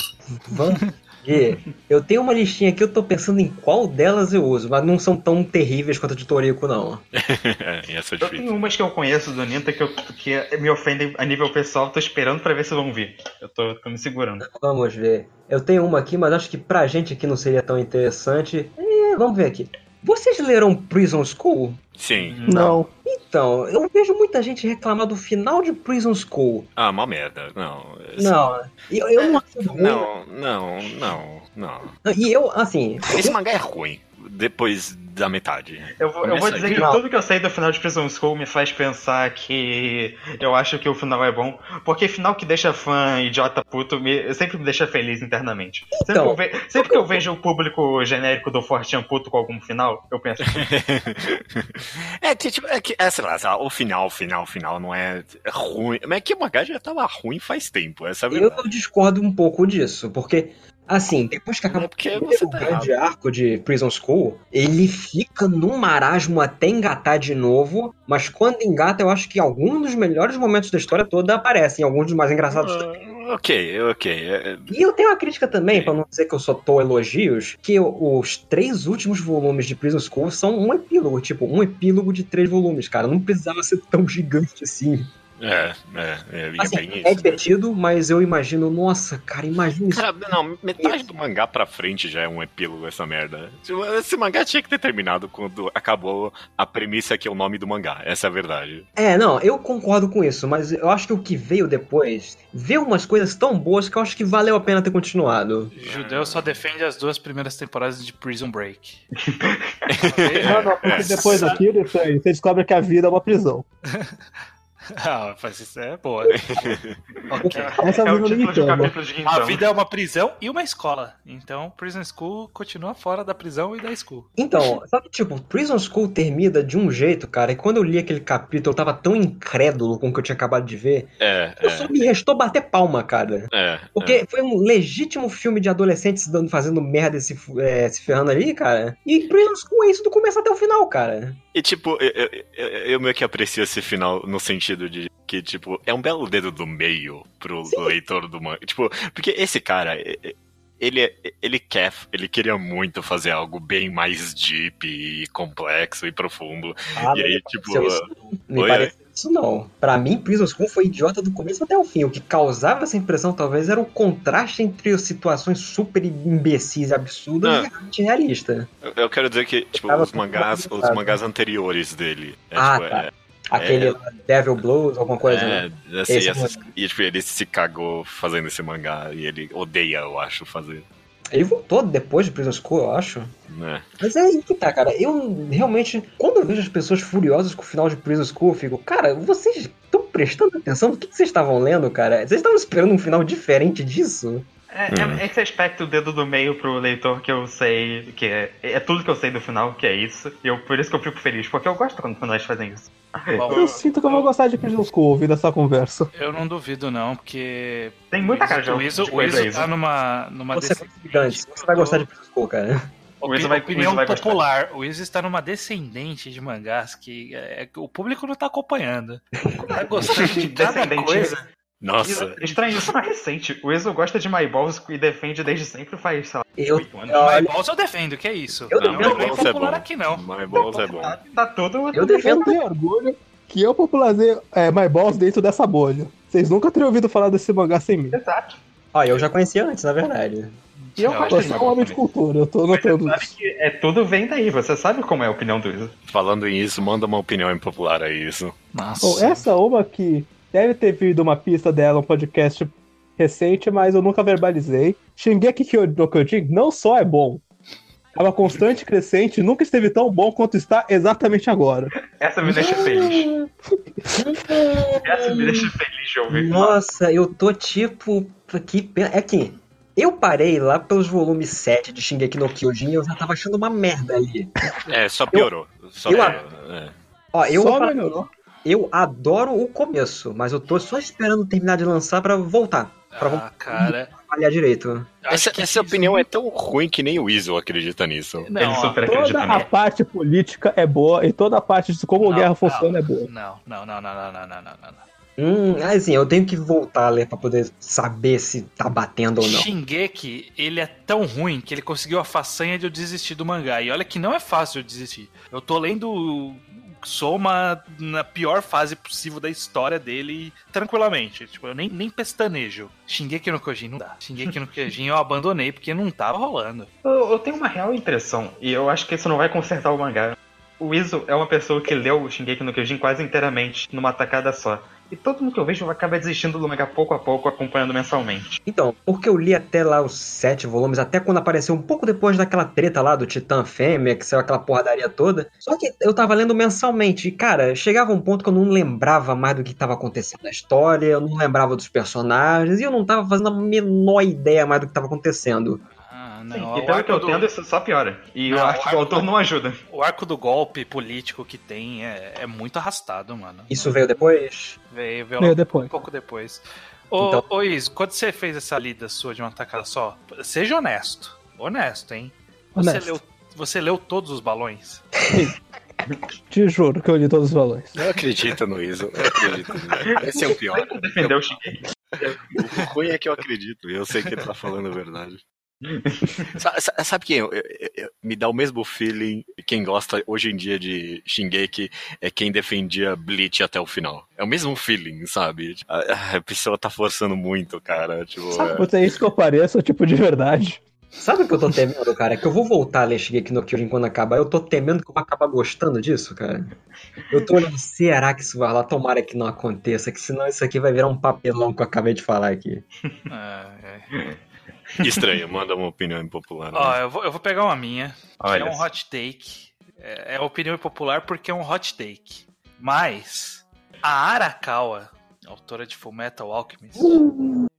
Vamos ver. Eu tenho uma listinha aqui, eu tô pensando em qual delas eu uso, mas não são tão terríveis quanto a de Torico, não. *laughs* essa é Eu difícil. tenho umas que eu conheço do Ninta que, eu, que me ofendem a nível pessoal, tô esperando pra ver se vão vir. Eu tô, tô me segurando. Vamos ver. Eu tenho uma aqui, mas acho que pra gente aqui não seria tão interessante. É, vamos ver aqui. Vocês leram Prison School? Sim. Não. Então, eu vejo muita gente reclamar do final de Prison School. Ah, uma merda. Não. Não, eu, eu não acho ruim. Não, não, não, não. E eu, assim, Esse mangá é ruim. Depois da metade. Eu vou, eu vou dizer que tudo que eu sei do final de Prison School me faz pensar que eu acho que o final é bom. Porque final que deixa fã idiota puto me, sempre me deixa feliz internamente. Sempre, Então. que, eu ve- sempre que eu vejo o público genérico do Fortean puto com algum final, eu penso. *laughs* é, que, tipo, é que, é, sei lá, sei lá, o final, o final, o final não é ruim. Mas é que o mangá já tava ruim faz tempo, essa é eu discordo um pouco disso, porque, assim, depois que acaba É o tá grande arco de Prison School, ele fica num marasmo até engatar de novo, mas quando engata, eu acho que alguns dos melhores momentos da história toda aparecem, alguns dos mais engraçados também. Ah, ok, ok. é- E eu tenho uma crítica também, pra não dizer que eu só tô elogios, que os três últimos volumes de Prison School são um epílogo, tipo, um epílogo de três volumes, cara. Não precisava ser tão gigante assim. É, é, é, é Assim, bem é divertido, mas eu imagino, nossa, cara, imagina isso. Cara, não, metade do mangá pra frente já é um epílogo essa merda. Esse mangá tinha que ter terminado quando acabou a premissa que é o nome do mangá. Essa é a verdade. É, não, eu concordo com isso, mas eu acho que o que veio depois veio umas coisas tão boas que eu acho que valeu a pena ter continuado. Judeu só defende as duas primeiras temporadas de Prison Break. *laughs* Não, não, porque depois daquilo, você descobre que a vida é uma prisão. *laughs* *laughs* ah, mas isso é boa. *laughs* ok. Essa é o título de capítulo de A então. vida é uma prisão e uma escola. Então, Prison School continua fora da prisão e da school. Então, sabe, tipo, Prison School termina de um jeito, cara, e quando eu li aquele capítulo, eu tava tão incrédulo com o que eu tinha acabado de ver, É, eu só me restou bater palma, cara. é. é, Porque foi um legítimo filme de adolescentes dando, fazendo merda e se, é, se ferrando ali, cara. E Prison School é isso do começo até o final, cara. E tipo, eu, eu, eu- meio que aprecio esse final no sentido de que, tipo, é um belo dedo do meio pro leitor do manga. Tipo, porque esse cara, ele, ele quer, ele queria muito fazer algo bem mais deep e complexo e profundo. Ah, E aí, tipo, isso. Me oi, isso não. Pra mim, Prison School foi idiota do começo até o fim. O que causava essa impressão, talvez, era o contraste entre as situações super imbecis e absurdas Ah. e arte realista. Eu, eu quero dizer que, tipo, os mangás, os mangás anteriores dele. É, Ah, tipo, tá. Aquele lá, Devil Blues, alguma coisa, é, né? é, assim, Esse e tipo, ele se cagou fazendo esse mangá e ele odeia, eu acho, fazer. Ele voltou depois de Prison School, eu acho. Né? Mas é aí que tá, cara. Eu realmente, quando eu vejo as pessoas furiosas com o final de Prison School, eu fico, cara, vocês estão prestando atenção no que que vocês estavam lendo, cara? Vocês estavam esperando um final diferente disso? É, Hum. é esse aspecto dedo do meio pro leitor que eu sei, que é, é tudo que eu sei do final, que é isso. E eu, por isso que eu fico feliz, porque eu gosto quando finais fazem isso. Bom, Eu sinto que eu vou gostar de Critical School ouvindo essa conversa. eu não duvido, não, porque. Tem muita cara de, o Iso, o Iso tá numa, numa Você é gigante, você vai gostar de Critical School, cara. *laughs* O Iso vai- opinião vai gostar. popular. O Iso está numa descendente de mangás que é, o público não tá acompanhando. Tá gostando de cada coisa. Nossa, Estranho, isso não é recente. O Enzo gosta de My Balls e defende desde sempre faz, sei lá, Eu, 8 anos. Olha- My Balls eu defendo, que é isso. Eu não, defendo. não é My Balls é popular bom. aqui, não. My Balls é bom. Tá, tá tudo. eu Eu defendo. tenho orgulho que eu popularizei é, My Balls dentro dessa bolha. Vocês nunca teriam ouvido falar desse mangá sem mim. Exato. Ó, eu já conhecia antes, na verdade. E eu Não, gosto Eu um homem de cultura, eu tô notando Sabe isso. que é tudo vem daí, você sabe como é a opinião do Enzo. Falando em isso, manda uma opinião impopular a isso. Nossa. Bom, essa é uma que deve ter vindo uma pista dela, um podcast recente, mas eu nunca verbalizei. Shingeki no Kyojin não só é bom, é uma constante crescente, nunca esteve tão bom quanto está exatamente agora. Essa me deixa feliz. *laughs* Essa me deixa feliz de ouvir. Nossa, eu tô tipo. Que pena. É que eu parei lá pelos volumes 7 de Shingeki no Kyojin e eu já tava achando uma merda ali. É, só piorou. Só eu- piorou. É. Ó, eu, só melhorou. Eu adoro o começo, mas eu tô só esperando terminar de lançar pra voltar. Pra Ah, cara. avaliar direito. Essa, que essa opinião é tão ruim que nem o Iso acredita nisso. Não, Ele super acredita Toda a parte política é boa e toda a parte de como a guerra não. funciona é boa. Não, não, não, não, não, não, não, não, não. Hum, assim, eu tenho que voltar a ler pra poder saber se tá batendo ou não. Shingeki, ele é tão ruim que ele conseguiu a façanha de eu desistir do mangá. E olha que não é fácil eu desistir. Eu tô lendo Soma na pior fase possível da história dele tranquilamente. Tipo, eu nem, nem pestanejo. Shingeki no Kyojin não dá. Shingeki no Kyojin eu abandonei porque não tava rolando. Eu, eu tenho uma real impressão, e eu acho que isso não vai consertar o mangá. O Iso é uma pessoa que leu o Shingeki no Kyojin quase inteiramente, numa tacada só. E todo mundo que eu vejo acaba desistindo do mangá pouco a pouco, acompanhando mensalmente. Então, porque eu li até lá os sete volumes, até quando apareceu um pouco depois daquela treta lá do Titã Fêmea, que saiu aquela porradaria toda. Só que eu tava lendo mensalmente, e, cara, chegava um ponto que eu não lembrava mais do que tava acontecendo na história, eu não lembrava dos personagens, e eu não tava fazendo a menor ideia mais do que tava acontecendo. Ah, Sim, não. e o, pelo que arco eu do, entendo, isso só piora. E Não, o arco o autor do- não ajuda. o arco do golpe político que tem é, é muito arrastado, mano. Isso veio depois? Veio, veio Veio depois. um pouco depois. Ô, Então- ô Is, quando você fez essa lida sua de uma tacada só, seja honesto. Honesto, hein? Você, Honesto. leu, você leu todos os balões? Te juro que eu li todos os valores. Eu acredito no Iso. Eu acredito no Esse é o pior. Defendeu o Shingeki. O ruim é que eu acredito. e Eu sei que ele tá falando a verdade. *laughs* Sa- sa- Sabe quem eu- eu- eu- me dá o mesmo feeling? Quem gosta hoje em dia de Shingeki é quem defendia Bleach até o final. É o mesmo feeling, sabe? A, a pessoa tá forçando muito, cara. Tipo, Sabe é- é isso que eu pareço, tipo, de verdade? Sabe o que eu tô temendo, cara? É que eu vou voltar a ler Shigeki no Kyojin quando acabar. Eu tô temendo que eu vou acabar gostando disso, cara. Eu tô olhando, será que isso vai lá? Tomara que não aconteça, que senão isso aqui vai virar um papelão que eu acabei de falar aqui. Ah, *laughs* é. *laughs* estranho. Manda uma opinião impopular. né? Ó, eu vou, eu vou pegar uma minha, que é um hot take. É, é opinião popular porque é um hot take. Mas a Arakawa, autora de Fullmetal Alchemist,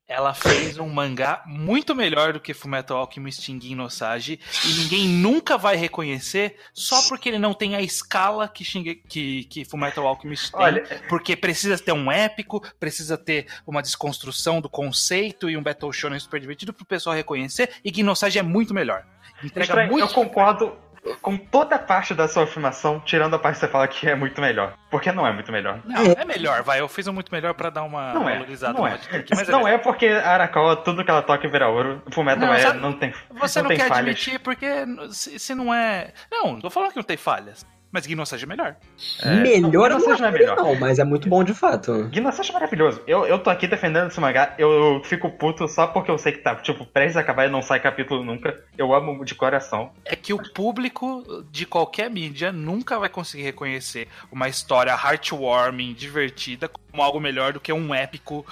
ela fez um mangá muito melhor do que Fullmetal Alchemist Shingin no Sage e ninguém nunca vai reconhecer só porque ele não tem a escala que, Shinge, que, que Fullmetal Alchemist tem. Olha, Porque precisa ter um épico, precisa ter uma desconstrução do conceito e um Battle Shonen super divertido pro pessoal reconhecer. E Gnosage é muito melhor. Entrega estranho, muito. eu concordo com toda parte da sua afirmação, tirando a parte que você fala que é muito melhor. Porque não é muito melhor. Não, é melhor, vai. Eu fiz um muito melhor pra dar uma Não é, valorizada não no é. take, mas não melhor. é porque a Arakawa, tudo que ela toca vira ouro. O Fullmetal Não, é, sabe- não tem Você não, tem quer falhas. admitir porque se, se não é. Não, não tô falando que não tem falhas. Mas Gnosage é melhor. Melhor não, não, não, não é melhor. não, mas é muito bom de fato. Gnosage é maravilhoso. Eu, eu tô aqui defendendo esse mangá, eu, eu fico puto só porque eu sei que tá, tipo, prestes a acabar e não sai capítulo nunca. Eu amo de coração. É que o público de qualquer mídia nunca vai conseguir reconhecer uma história heartwarming, divertida, como algo melhor do que um épico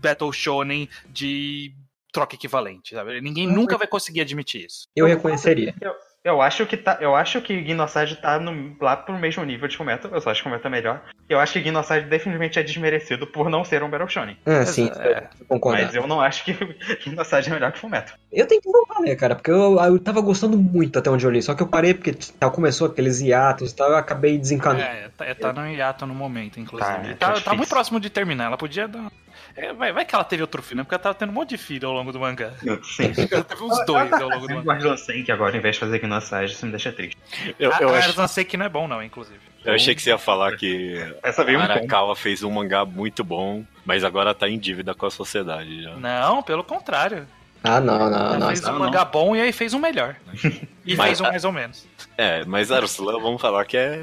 Battle Shonen de troca equivalente, sabe? Ninguém nunca vai conseguir admitir isso. Eu reconheceria. Eu acho que tá, eu acho que Gnoside tá no, lá pro mesmo nível de Fumeto, eu só acho que Fumeto é melhor. Eu acho que Gnoside definitivamente é desmerecido por não ser um Battle Shonen. Ah, sim, é. eu concordo. Mas eu não acho que *laughs* Gnoside é melhor que Fumeto. Eu tenho que voltar a ler, cara, porque eu, eu tava gostando muito até onde eu li, só que eu parei porque tá, começou aqueles hiatos e tal, eu acabei desencanando. É, tá, tá no hiato no momento, inclusive. Tá, Tá, é, tá, tá muito próximo de terminar. Ela podia dar. É, vai, vai que ela teve outro filho, né? Porque ela tava tendo um monte de filho ao longo do mangá. Sim. *laughs* Ela teve uns dois ao longo do Eu mangá. gosto do Senki agora, em vez de fazer Gnoside, isso me deixa triste. Eu, A, eu, a ach- Erzan sei que não é bom, não, inclusive. eu achei que você ia falar que Essa veio ponto. Arakawa fez um mangá muito bom, mas agora tá em dívida com a sociedade já. Não, pelo contrário. Ah, não, não, Ela não. fez não, um não. mangá bom e aí fez um melhor. E Mas- fez um mais ou menos. É, mas Arslan, vamos falar que é,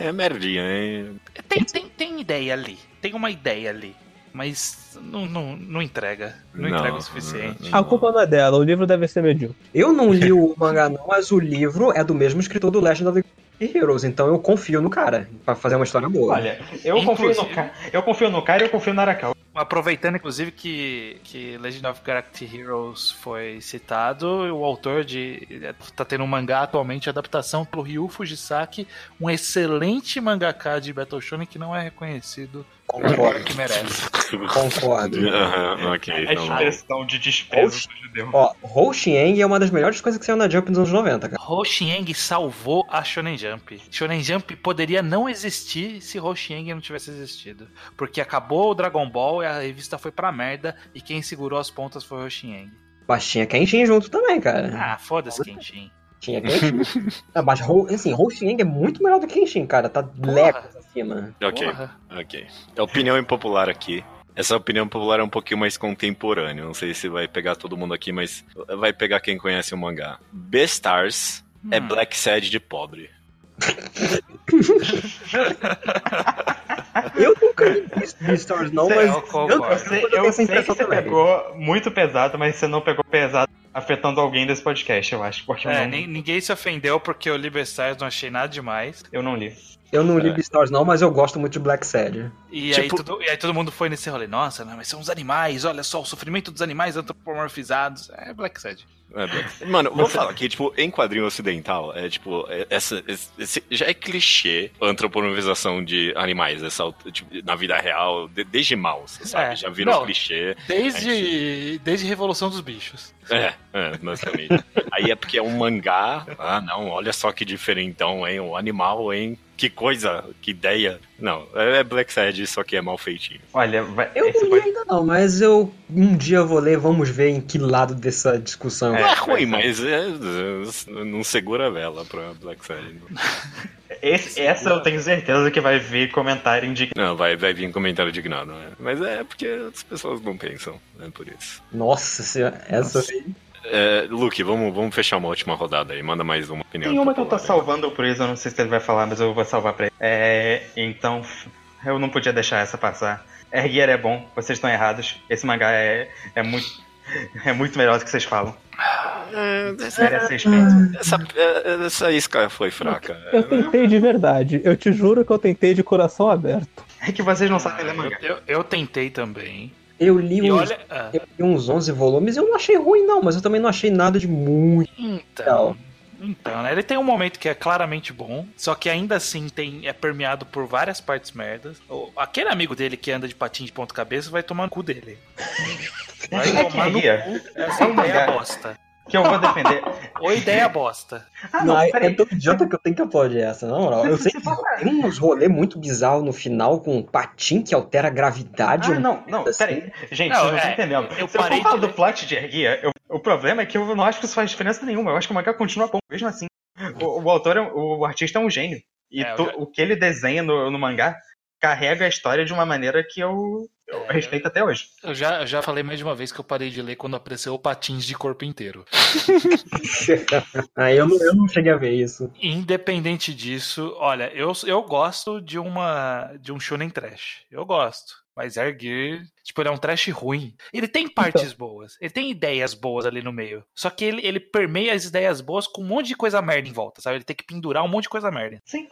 é merdinha, hein? Tem, tem, tem ideia ali. Tem uma ideia ali. Mas não, não, não entrega. Não, Não, entrega o suficiente. A culpa não é dela, o livro deve ser medíocre. Eu não li *laughs* o mangá não, mas o livro é do mesmo escritor do Legend of the Heroes, então eu confio no cara pra fazer uma história boa. Olha, eu confio, no, Ka- eu confio no cara e eu confio no Arakawa. Aproveitando, inclusive, que, que Legend of Galactic Heroes foi citado, o autor de. tá tendo um mangá atualmente, adaptação pelo Ryu Fujisaki, um excelente mangaka de Battle Shonen que não é reconhecido Concordo, que merece. concordo. *laughs* Aham, ok, A então. expressão de desprezo do judeu. Ó, Hou Xiang é uma das melhores coisas que saiu na Jump nos anos 90, cara. Hoshieng salvou a Shonen Jump. Shonen Jump poderia não existir se Hoshieng não tivesse existido. Porque acabou o Dragon Ball e a revista foi pra merda e quem segurou as pontas foi Hoshieng. Mas tinha Kenshin junto também, cara. Ah, foda-se, Kenshin. Tinha Kenshin. ah, *laughs* mas assim, Hou Xiang é muito melhor do que Kenshin, cara. Tá lecos acima. Ok, Porra. ok. A opinião impopular aqui. Essa opinião popular é um pouquinho mais contemporânea. Não sei se vai pegar todo mundo aqui, mas vai pegar quem conhece o mangá. Beastars é Hum. Black Sad de pobre. *laughs* Eu nunca li Beastars não, mas eu eu, concordo. eu, sei, eu eu tenho essa sei que você também. pegou muito pesado, mas você não pegou pesado afetando alguém desse podcast, eu acho. Porque eu, É, não, nin- ninguém se ofendeu porque eu li Beastars, não achei nada demais. eu não li. Eu não É. li Beastars não, mas eu gosto muito de Black Sad. E, aí Tipo- tudo, e aí todo mundo foi nesse rolê. Nossa, não, mas são os animais, olha só, o sofrimento dos animais antropomorfizados. É Black Sad. É, Black- Mano, vou *laughs* falar que, tipo, em quadrinho ocidental, é tipo, é- essa, esse- já é clichê a antropomorfização de animais, essa, tipo, na vida real, de- desde mouse, sabe? É, já virou não. clichê. Desde, desde Revolução dos Bichos. É, é, basicamente. Aí é porque é um mangá. Ah, não, olha só que diferentão, hein? O animal, hein? Que coisa, que ideia. Não, é Black Sad, só que é mal feitinho. Olha, vai, Eu não li pode- ainda não, mas eu um dia vou ler, vamos ver em que lado dessa discussão. Não é ruim, mas é, é, não segura a vela pra Black Sad. *laughs* esse- essa eu tenho certeza que vai vir comentário indignado. Não, vai, vai vir comentário indignado, né? Mas é porque as pessoas não pensam, é por isso. Nossa senhora, essa aí. É, Luke, vamos, vamos fechar uma última rodada aí. Manda mais uma opinião. Tem uma que eu tô aí. salvando isso, eu não sei se ele vai falar, mas eu vou salvar pra ele. É, então, eu não podia deixar essa passar. Erguer é bom, vocês estão errados. Esse mangá é, é muito. É muito melhor do que vocês falam. É, essa, é, essa isca foi fraca. Eu tentei de verdade. Eu te juro que eu tentei de coração aberto. É que vocês não sabem ler Eu, mangá. eu, eu tentei também. Eu li, uns, olha. ah, eu li uns 11 volumes e eu não achei ruim não, mas eu também não achei nada de muito. então. Então, né? Ele tem um momento que é claramente bom, só que ainda assim tem, é permeado por várias partes merdas. O- aquele amigo dele que anda de patinho de ponta cabeça vai tomar no cu dele. *laughs* Vai É tomar no ria. cu essa É ideia bosta. Que eu vou defender. *laughs* Ou ideia *laughs* bosta. Ah, não, não, é peraí. tão idiota que eu tenho que aplaudir essa, na moral. Eu sei que tem uns rolê muito bizarros no final com um patim que altera a gravidade. Ah, um não, não, assim. peraí. Gente, Não, vocês não é, estão entendendo. eu Se eu parei for falar de do plot de Erguia, eu- o problema é que eu não acho que isso faz diferença nenhuma. Eu acho que o mangá continua bom, mesmo assim. O, o autor, é, o artista é um gênio. E É, to- já- o que ele desenha no, no mangá carrega a história de uma maneira que eu, eu respeito até hoje. Eu já, eu já falei mais de uma vez que eu parei de ler quando apareceu o patins de corpo inteiro. *laughs* Aí eu não, eu não cheguei a ver isso. Independente disso, olha, eu, eu gosto de uma de um shonen trash. Eu gosto. Mas Erguer, tipo, ele é um trash ruim. Ele tem partes boas. Ele tem ideias boas ali no meio. Só que ele, ele permeia as ideias boas com um monte de coisa merda em volta, sabe? Ele tem que pendurar um monte de coisa merda. Sim.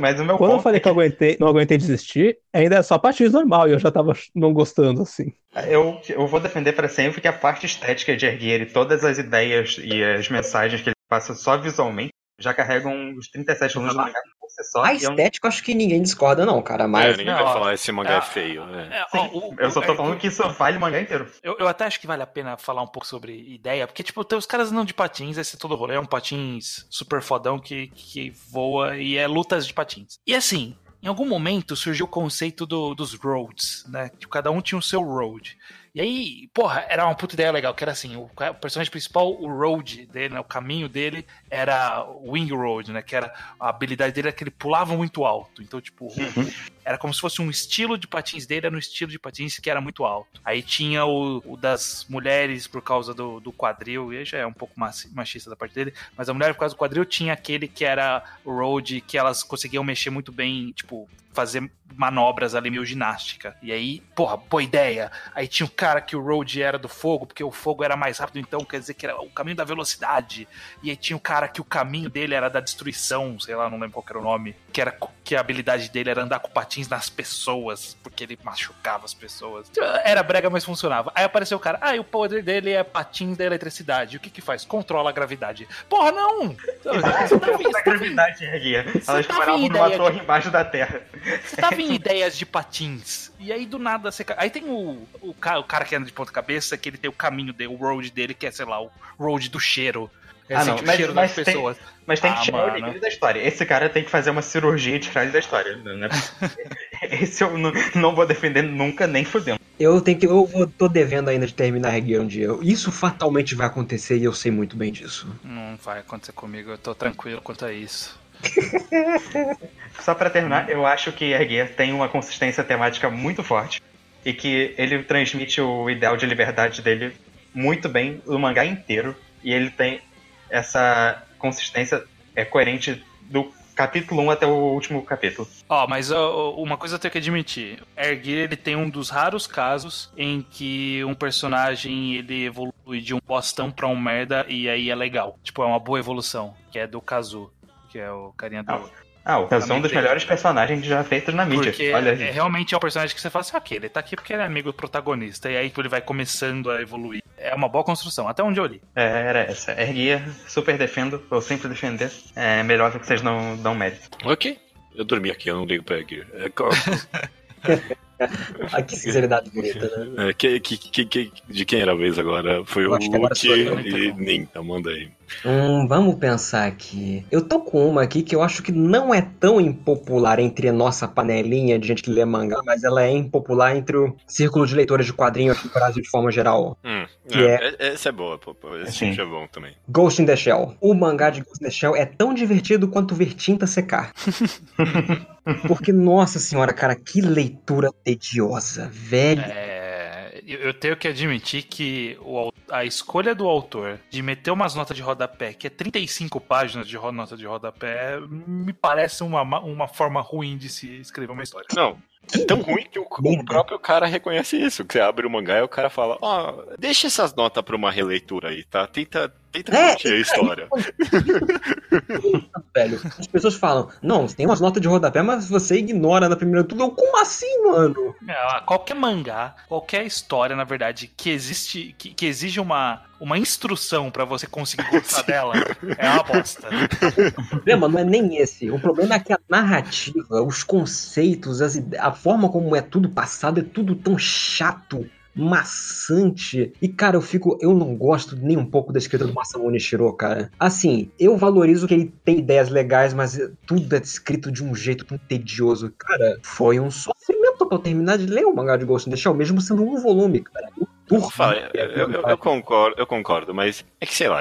Mas o meu Quando eu falei é que eu aguentei, não aguentei desistir, ainda é só patins normal e eu já tava não gostando, assim. eu, eu vou defender para sempre que a parte estética de Erguer e todas as ideias e as mensagens que ele passa só visualmente, já carregam os 37 volumes do mangá por si só. A e estética eu acho que ninguém discorda, não, cara. É, Mas ninguém Não, vai ó, falar esse mangá é, é, feio. é. É, ó, o- eu só tô é, falando que isso vale o mangá inteiro. Eu, eu até acho que vale a pena falar um pouco sobre ideia, porque, tipo, tem- os caras andam de patins, esse é todo rolê, é um patins super fodão que, que voa e é lutas de patins. E assim, em algum momento surgiu o conceito do- dos roads, né? Que cada um tinha o seu road. E aí, porra, era uma puta ideia legal, que era assim, o, personagem principal, o road dele, né, o caminho dele era wing road, né, que era a habilidade dele era que ele pulava muito alto. Então, tipo, o- era como se fosse um estilo de patins dele, era um estilo de patins que era muito alto. Aí tinha o, o das mulheres por causa do, do quadril, e aí já é um pouco machista da parte dele, mas a mulher por causa do quadril tinha aquele que era o road, que elas conseguiam mexer muito bem, tipo, fazer manobras ali meio ginástica. E aí, porra, boa ideia. Aí tinha o cara que o road era do fogo, porque o fogo era mais rápido, então quer dizer que era o caminho da velocidade. E aí tinha o cara que o caminho dele era da destruição, sei lá, não lembro qual era o nome, que era que a habilidade dele era andar com patins nas pessoas, porque ele machucava as pessoas. Era brega, mas funcionava. Aí apareceu o cara, ah, e o poder dele é patins da eletricidade. O que que faz? Controla a gravidade. Porra, não! *laughs* Você tá vendo- da gravidade erguia. Elas tava paravam numa torre embaixo da terra. Você tava *laughs* em ideias de patins. E aí, do nada, você. Aí tem o, o, ca- o cara que anda de ponta-cabeça, que ele tem o caminho dele, o road dele, que é, sei lá, o road do cheiro. Ah, não, o mas- cheiro mas das tem- pessoas. Mas tem que Ah, tirar o mano. equilíbrio da história. Esse cara tem que fazer uma cirurgia de frase da história. É. *laughs* Esse eu não, não vou defender nunca, nem fudendo. eu tenho que. Eu vou- tô devendo ainda de terminar a guia um dia. Isso fatalmente vai acontecer e eu sei muito bem disso. Não vai acontecer comigo, eu tô tranquilo quanto a isso. *laughs* Só pra terminar, eu acho que Erguer tem uma consistência temática muito forte. E que ele transmite o ideal de liberdade dele muito bem no mangá inteiro. E ele tem essa consistência é coerente do capítulo 1 até o último capítulo. Ó, mas ó, uma coisa eu tenho que admitir. Erguir, ele tem um dos raros casos em que um personagem ele evolui de um bostão pra um merda e aí é legal. Tipo, é uma boa evolução, que é do Kazu, que é o carinha do... Ah, Ah, o Kazu é um dos melhores personagens já feitos na mídia. Porque Olha é, realmente é um personagem que você fala assim, ok, ele tá aqui porque ele é amigo do protagonista. E aí ele vai começando a evoluir. É uma boa construção, até onde eu li. É, era essa. Erguia, super defendo, vou sempre defender. É melhor do que vocês não dão mérito. Ok. Eu dormi aqui, eu não ligo pra Gear. É, *laughs* *laughs* Ah, que sinceridade bonita, né? é, que, que, que, que- de quem era a vez agora? Foi Eu o Luke né, e então. Nin. Manda aí. Hum, vamos pensar aqui. Eu tô com uma aqui que eu acho que não é tão impopular entre a nossa panelinha de gente que lê mangá, mas ela é impopular entre o círculo de leitores de quadrinhos aqui no Brasil de forma geral. Hum, Que é, é- Essa é boa, pô, pô, esse Sim. tipo é bom também. Ghost in the Shell. O mangá de Ghost in the Shell é tão divertido quanto ver tinta secar. *laughs* Porque, nossa senhora, cara, que leitura tediosa, velho. É, eu eu tenho que admitir que o a escolha do autor de meter umas notas de rodapé, que é 35 páginas de ro- nota de rodapé, me parece uma, ma- uma forma ruim de se escrever uma história. Não, é tão ruim que o, o próprio cara reconhece isso. Que você abre o mangá e o cara fala, ó, deixa essas notas pra uma releitura aí, tá? Tenta, tenta É, curtir a história. velho. As pessoas falam, não, tem umas notas de rodapé, mas você ignora na primeira tudo. Eu, como assim, mano? É, qualquer mangá, qualquer história, na verdade, que existe, que, que exige uma, uma instrução pra você conseguir gostar *laughs* dela, é uma bosta. *laughs* O problema não é nem esse. O problema é que a narrativa, os conceitos, as ide- a forma como é tudo passado é tudo tão chato, maçante. E, cara, eu fico. Eu não gosto nem um pouco da escrita do Masamune Shiro, cara. Assim, eu valorizo que ele tem ideias legais, mas tudo é escrito de um jeito tão tedioso. Cara, foi um sofrimento pra eu terminar de ler o mangá de Ghost in the Shell, mesmo sendo um volume, cara. Por falo, eu, eu- eu- eu concordo, eu concordo, mas é que sei lá,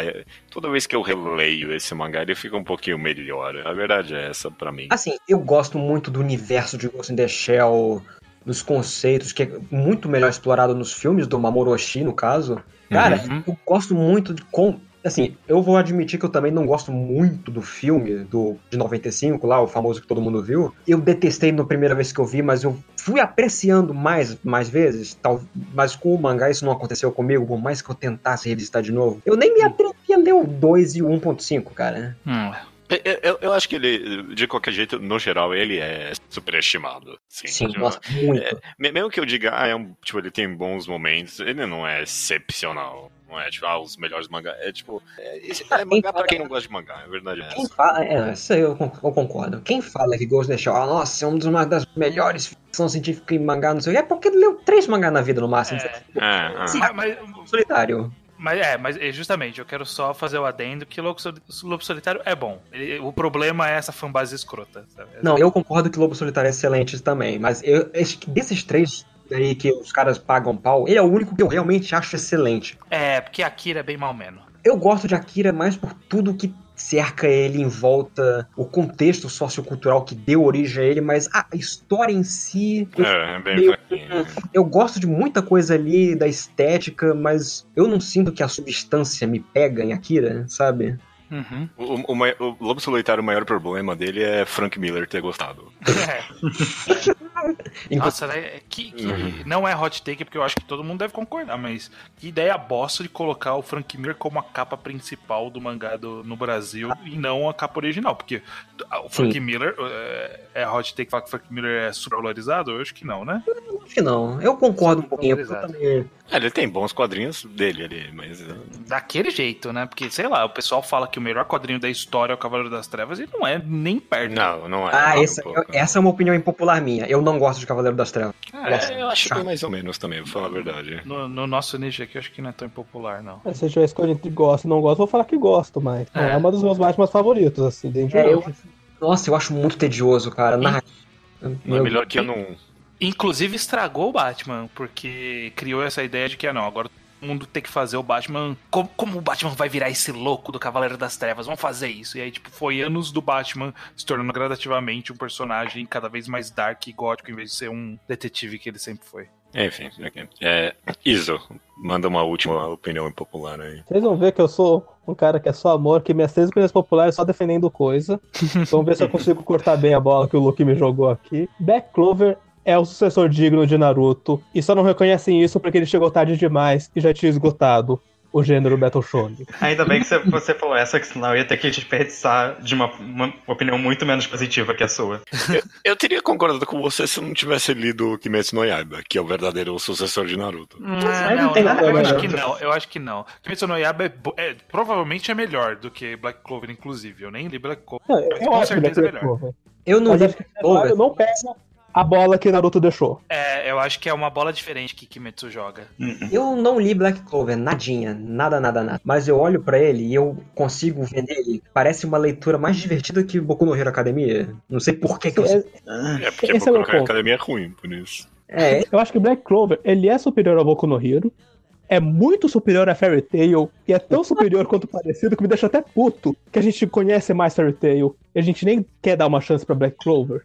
toda vez que eu releio esse mangá, ele fica um pouquinho melhor. A verdade é essa pra mim. Assim, eu gosto muito do universo de Ghost in the Shell, dos conceitos, que é muito melhor explorado nos filmes do Mamoru Oshii, no caso. Cara, Uhum. eu gosto muito de como. Assim, eu vou admitir que eu também não gosto muito do filme do, de 95, lá, o famoso que todo mundo viu. Eu detestei na primeira vez que eu vi, mas eu fui apreciando mais, mais vezes. Tal, mas com o mangá isso não aconteceu comigo, por mais que eu tentasse revisitar de novo. Eu nem me atrevi a ler o 2 e o 1.5, cara. Hum, Eu, eu- eu acho que ele, de qualquer jeito, no geral, ele é superestimado. Sim, Sim, tipo, nossa, muito. Me- Mesmo que eu diga, ah, é um, tipo, ele tem bons momentos, ele não é excepcional. Não é, tipo, ah, os melhores mangá. É tipo, é, é mangá pra quem não gosta de mangá, é verdade. é Quem essa. fala, é, isso aí eu, eu concordo. Quem fala que Ghost in the Shell, ah, nossa, é um dos uma das melhores ficção científica em mangá, não sei o que, é porque ele leu três mangá na vida no máximo. É. É, é. Sim. Mas, mas- Solitário. Mas é, mas é, justamente, eu quero só fazer o adendo que Lobo, Soli- Lobo Solitário é bom. Ele- o problema é essa fanbase escrota. sabe? Não, eu concordo que Lobo Solitário é excelente também, mas eu, desses três aí que os caras pagam pau, ele é o único que eu realmente acho excelente. É, porque Akira é bem mal menos. Eu gosto de Akira mais por tudo que cerca ele em volta, o contexto sociocultural que deu origem a ele, mas a história em si. eu- É, é bem meio-. Eu gosto de muita coisa ali da estética, mas eu não sinto que a substância me pega em Akira, sabe? Uhum. O, o, mai- o Lobo Solitário, o maior problema dele é Frank Miller ter gostado. *laughs* Enquanto- Nossa, né? Que, que Uhum. não é hot take, porque eu acho que todo mundo deve concordar, mas que ideia bosta de colocar o Frank Miller como a capa principal do mangá do- no Brasil e não a capa original, porque o Frank Sim. Miller é, é hot take falar que o Frank Miller é supervalorizado? Eu acho que não, né? Acho que não. Eu concordo um pouquinho, eu também. É, ele tem bons quadrinhos dele ali, mas. uh, Daquele jeito, né? Porque, sei lá, o pessoal fala que o melhor quadrinho da história é o Cavaleiro das Trevas e não é nem perto. Não, não é. Ah, não é essa, um pouco. essa é uma opinião impopular minha. Eu não gosto de Cavaleiro das Trevas. É, eu acho que é mais ou menos também, pra falar a verdade. No, no nosso nicho aqui, eu acho que não é tão impopular, não. Se eu tiver escolha entre gosto e não gosto, vou falar que gosto, mas É. é uma dos meus Batman favoritos, assim, dentro É, de eu-. Nossa, eu acho muito tedioso, cara. Não é melhor que eu não. Inclusive estragou o Batman, porque criou essa ideia de que, ah, não, agora todo mundo tem que fazer o Batman. Como, como o Batman vai virar esse louco do Cavaleiro das Trevas? Vamos fazer isso. E aí, tipo, foi anos do Batman se tornando gradativamente um personagem cada vez mais dark e gótico, em vez de ser um detetive que ele sempre foi. Enfim, ok. É, Iso, manda uma última opinião impopular aí. Vocês vão ver que eu sou um cara que é só amor, que minhas três opiniões populares só defendendo coisa. *laughs* Vamos ver se eu consigo cortar bem a bola que o Luke me jogou aqui. Black Clover é o sucessor digno de Naruto, e só não reconhecem isso porque ele chegou tarde demais e já tinha esgotado o gênero Battle Shonen. Ainda bem que você, falou essa, que senão eu ia ter que desperdiçar de uma, uma opinião muito menos positiva que a sua. Eu teria concordado com você se eu não tivesse lido Kimetsu no Yaiba, que é o verdadeiro sucessor de Naruto. Não, não tem nada a eu ver, acho não. que não, eu acho que não. Kimetsu no Yaiba é, é- provavelmente é melhor do que Black Clover, inclusive. Eu nem li Black Clover. Não, eu, eu com acho que certeza é melhor. Clover. Eu não Mas li Clover. não pega a bola que Naruto deixou. É, eu acho que é uma bola diferente que Kimetsu joga. Eu não li Black Clover, nadinha, nada, nada, nada. Mas eu olho pra ele e eu consigo ver nele. Parece uma leitura mais divertida que Boku no Hero Academia. Não sei por que, que eu. É, É porque Esse é o meu a ponto. academia é ruim, por isso. É, Eu acho que Black Clover, ele é superior ao Boku no Hero, é muito superior a Fairy Tail, e é tão superior quanto parecido que me deixa até puto, que a gente conhece mais Fairy Tail, e a gente nem quer dar uma chance pra Black Clover.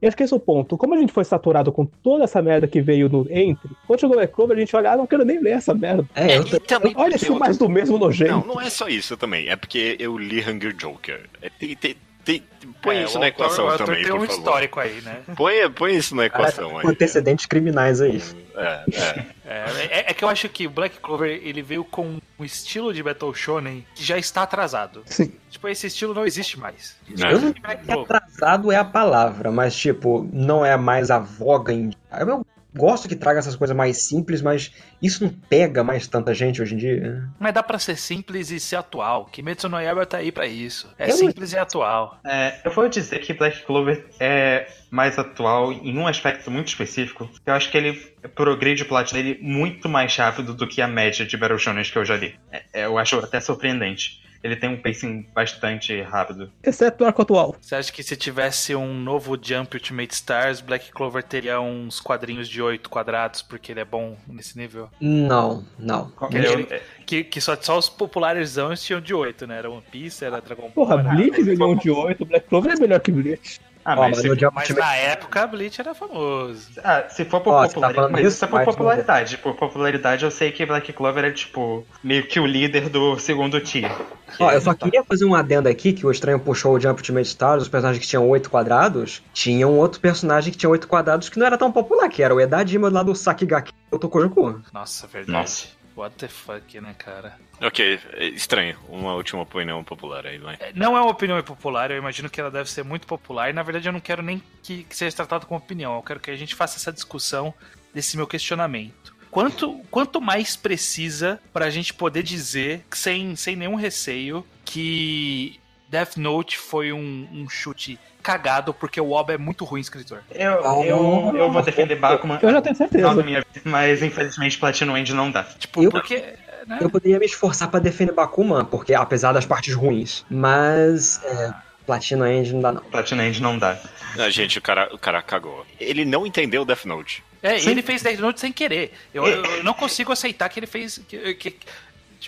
E acho que esse é o ponto. Como a gente foi saturado com toda essa merda que veio no Entre, quando chegou Black Clover, a gente olha, ah, não quero nem ler essa merda. é, eu, e também Olha porque esse mais do mesmo nojento. Não, não é só isso também. É porque eu li Hunger Joker. É, tem, tem, tem- põe É, isso na equação autor também, tem por um favor. histórico aí, né? Põe, põe isso na equação aí. com antecedentes criminais aí. É, é. É, é- é que eu acho que o Black Clover ele veio com um estilo de Battle Shonen que já está atrasado. Sim. Tipo, esse estilo não existe mais. É. Eu não Clover. atrasado é a palavra, mas tipo, não é mais a voga em. Eu gosto que traga essas coisas mais simples, mas isso não pega mais tanta gente hoje em dia. Mas dá pra ser simples e ser atual. Kimetsu no Yaiba tá aí pra isso. É Eu não- simples e atual. É, eu vou dizer que Black Clover é mais atual em um aspecto muito específico. Eu acho que ele progride o plot dele muito mais rápido do que a média de Battle Shonen que eu já li. É, é, eu acho até surpreendente. Ele tem um pacing bastante rápido. Exceto o arco atual. Você acha que se tivesse um novo Jump Ultimate Stars, Black Clover teria uns quadrinhos de 8 quadrados, porque ele é bom nesse nível? Não, não. Eu- Que, que só, só os popularizões tinham de 8, né? Era One Piece, era Dragon Ball. Porra, Bleach ganhou um de 8, Black Clover é melhor que Bleach. Ah, Ó, mas, mas se, no Jump Mas Ultimate- na época, Bleach era famoso. ah, se for por Ó, tá popularidade. mas isso, isso é por popularidade. Por popularidade, eu sei que Black Clover é, tipo, meio que o líder do segundo tier. Ó, eu só queria fazer um adendo aqui, que o estranho puxou o Jump Ultimate Stars, os personagens que tinham oito quadrados, tinha um outro personagem que tinha oito quadrados que não era tão popular, que era o Edadima lá do Sakigaki do Tokujoku. Nossa, verdade. Nossa. What the fuck, né, cara? Ok, é estranho. Uma última opinião popular aí, vai. É, Não é uma opinião popular, eu imagino que ela deve ser muito popular. E na verdade eu não quero nem que, que seja tratado como opinião, eu quero que a gente faça essa discussão desse meu questionamento. Quanto, quanto mais precisa pra gente poder dizer, sem, sem nenhum receio, que Death Note foi um, um chute cagado porque o Oba é muito ruim escritor. Eu, Ah, eu, eu vou defender Bakuman. Eu já tenho certeza. Vida, mas infelizmente Platinum End não dá. Tipo, Eu- porque. né? Eu poderia me esforçar pra defender Bakuman, porque apesar das partes ruins, mas é, Platina End não dá não. Platinum End não dá. Ah, gente, o cara, o cara cagou. Ele não entendeu Death Note. É, Sim. ele fez Death Note sem querer. Eu, eu- eu não consigo aceitar que ele fez. Que, que-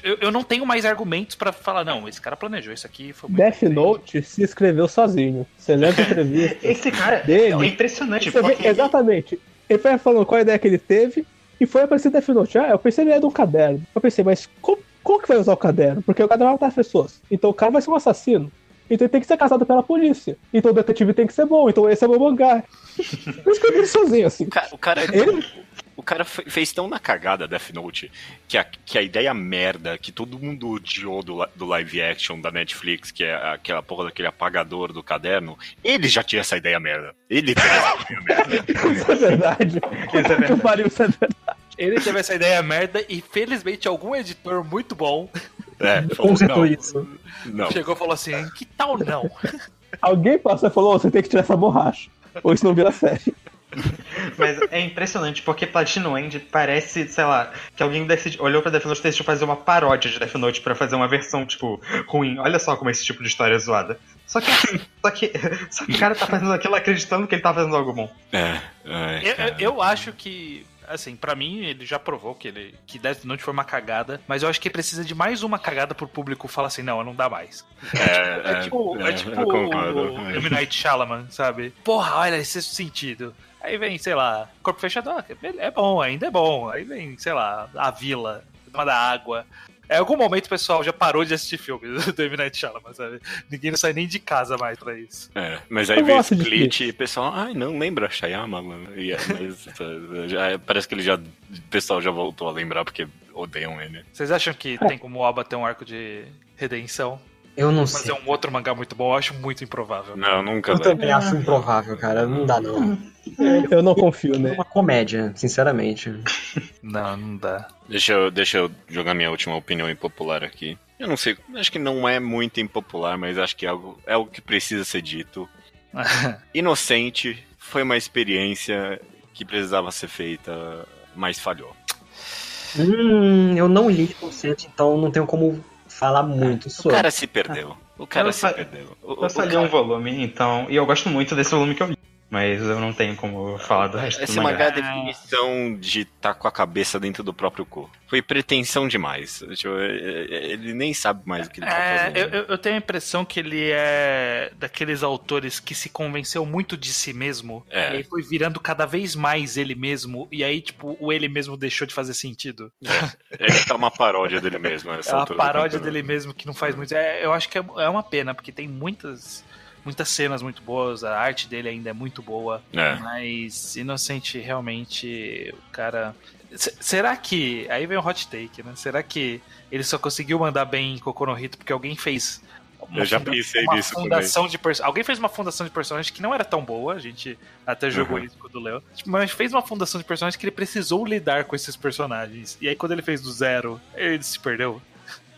eu, eu não tenho mais argumentos pra falar, não, esse cara planejou isso aqui. Foi muito Death bem. Note se escreveu sozinho. Você lembra a entrevista? *laughs* Esse cara Dele. é impressionante. Você vê porque exatamente. Ele foi falando qual a ideia que ele teve e foi aparecer Death Note. Ah, eu pensei ele é de um caderno. Eu pensei, mas como, como que vai usar o caderno? Porque o caderno vai matar as pessoas. Então o cara vai ser um assassino. Então ele tem que ser casado pela polícia. Então o detetive tem que ser bom. Então esse é o meu mangá. *laughs* Eu escrevi ele sozinho, assim. O cara, o cara, Ele- o cara fe- fez tão na cagada Death Note que a, que a ideia merda que todo mundo odiou do, do live action da Netflix, que é aquela porra daquele apagador do caderno, ele já tinha essa ideia merda. Ele teve essa ideia merda. *laughs* Isso é verdade. Isso é verdade. Pariu, isso é verdade. Ele teve essa ideia merda e felizmente algum editor muito bom É, *laughs* falou, Consertou não, isso. não. chegou e falou assim: que tal não? Alguém passou e falou: "Ô, você tem que tirar essa borracha. Ou isso não vira série. *laughs* Mas é impressionante, porque Platinum End parece, sei lá, que alguém decidi, olhou pra Death Note e decidiu fazer uma paródia de Death Note pra fazer uma versão, tipo, ruim. Olha só como esse tipo de história é zoada. Só que, só que, *laughs* só que o cara tá fazendo aquilo acreditando que ele tá fazendo algo bom. É, é, Eu, eu- acho que. Assim, pra mim, ele já provou que, ele, que Death Note foi uma cagada, mas eu acho que precisa de mais uma cagada pro público falar assim: não, não dá mais. É, É, tipo, é, é, tipo eu concordo. o M. Night Shyamalan, sabe? Porra, olha esse sentido. Aí vem, sei lá, Corpo Fechado, ah, é bom, ainda é bom. Aí vem, sei lá, A Vila, Dama da Água. Em algum momento o pessoal já parou de assistir filmes *laughs* do M. Night Shyamalan, sabe? Ninguém não sai nem de casa mais pra isso. É, mas aí Eu de Split e o pessoal, ai, não lembra Shyamalan. E, é, mas, *laughs* já, parece que ele já, o pessoal já voltou a lembrar porque odeiam ele. Vocês acham que tem como o Oba ter um arco de redenção? Eu não Fazer sei. um outro mangá muito bom, eu acho muito improvável. Não, nunca Eu vai. também acho improvável, cara. Não dá não. *laughs* Eu não confio É nele. uma comédia, sinceramente. Não, não dá. Deixa eu, deixa eu jogar minha última opinião impopular aqui. Eu não sei, acho que não é muito impopular, mas acho que é algo, é algo que precisa ser dito. *laughs* Inocente foi uma experiência que precisava ser feita, mas falhou. Hum, eu não li Conceito, então não tenho como falar muito O sobre. cara se perdeu. O cara Eu se fa- perdeu. O, Eu só o li cara- um volume, então. E eu gosto muito desse volume que eu li. Mas eu não tenho como falar do resto Esse do mangá é mangá. a definição de estar com a cabeça dentro do próprio cu. Foi pretensão demais. Tipo, é- é- ele nem sabe mais o que ele tá É, fazendo. eu, eu- tenho a impressão que ele é daqueles autores que se convenceu muito de si mesmo. É. E aí foi virando cada vez mais ele mesmo. E aí, tipo, o ele mesmo deixou de fazer sentido. Ele tá uma paródia dele mesmo. *laughs* essa É uma paródia dele mesmo que não faz muito. É, eu acho que é, é uma pena, porque tem muitas. Muitas cenas muito boas, a arte dele ainda é muito boa. É. Mas Inocente, realmente, o cara. Será que. Aí vem o hot take, né? Será que ele só conseguiu mandar bem em Kokonohito porque alguém fez. uma Eu já pensei uma nisso fundação de Alguém fez uma fundação de personagem que não era tão boa, a gente até jogou Uhum. isso quando leu. Tipo, Mas fez uma fundação de personagens que ele precisou lidar com esses personagens. E aí, quando ele fez do zero, ele se perdeu.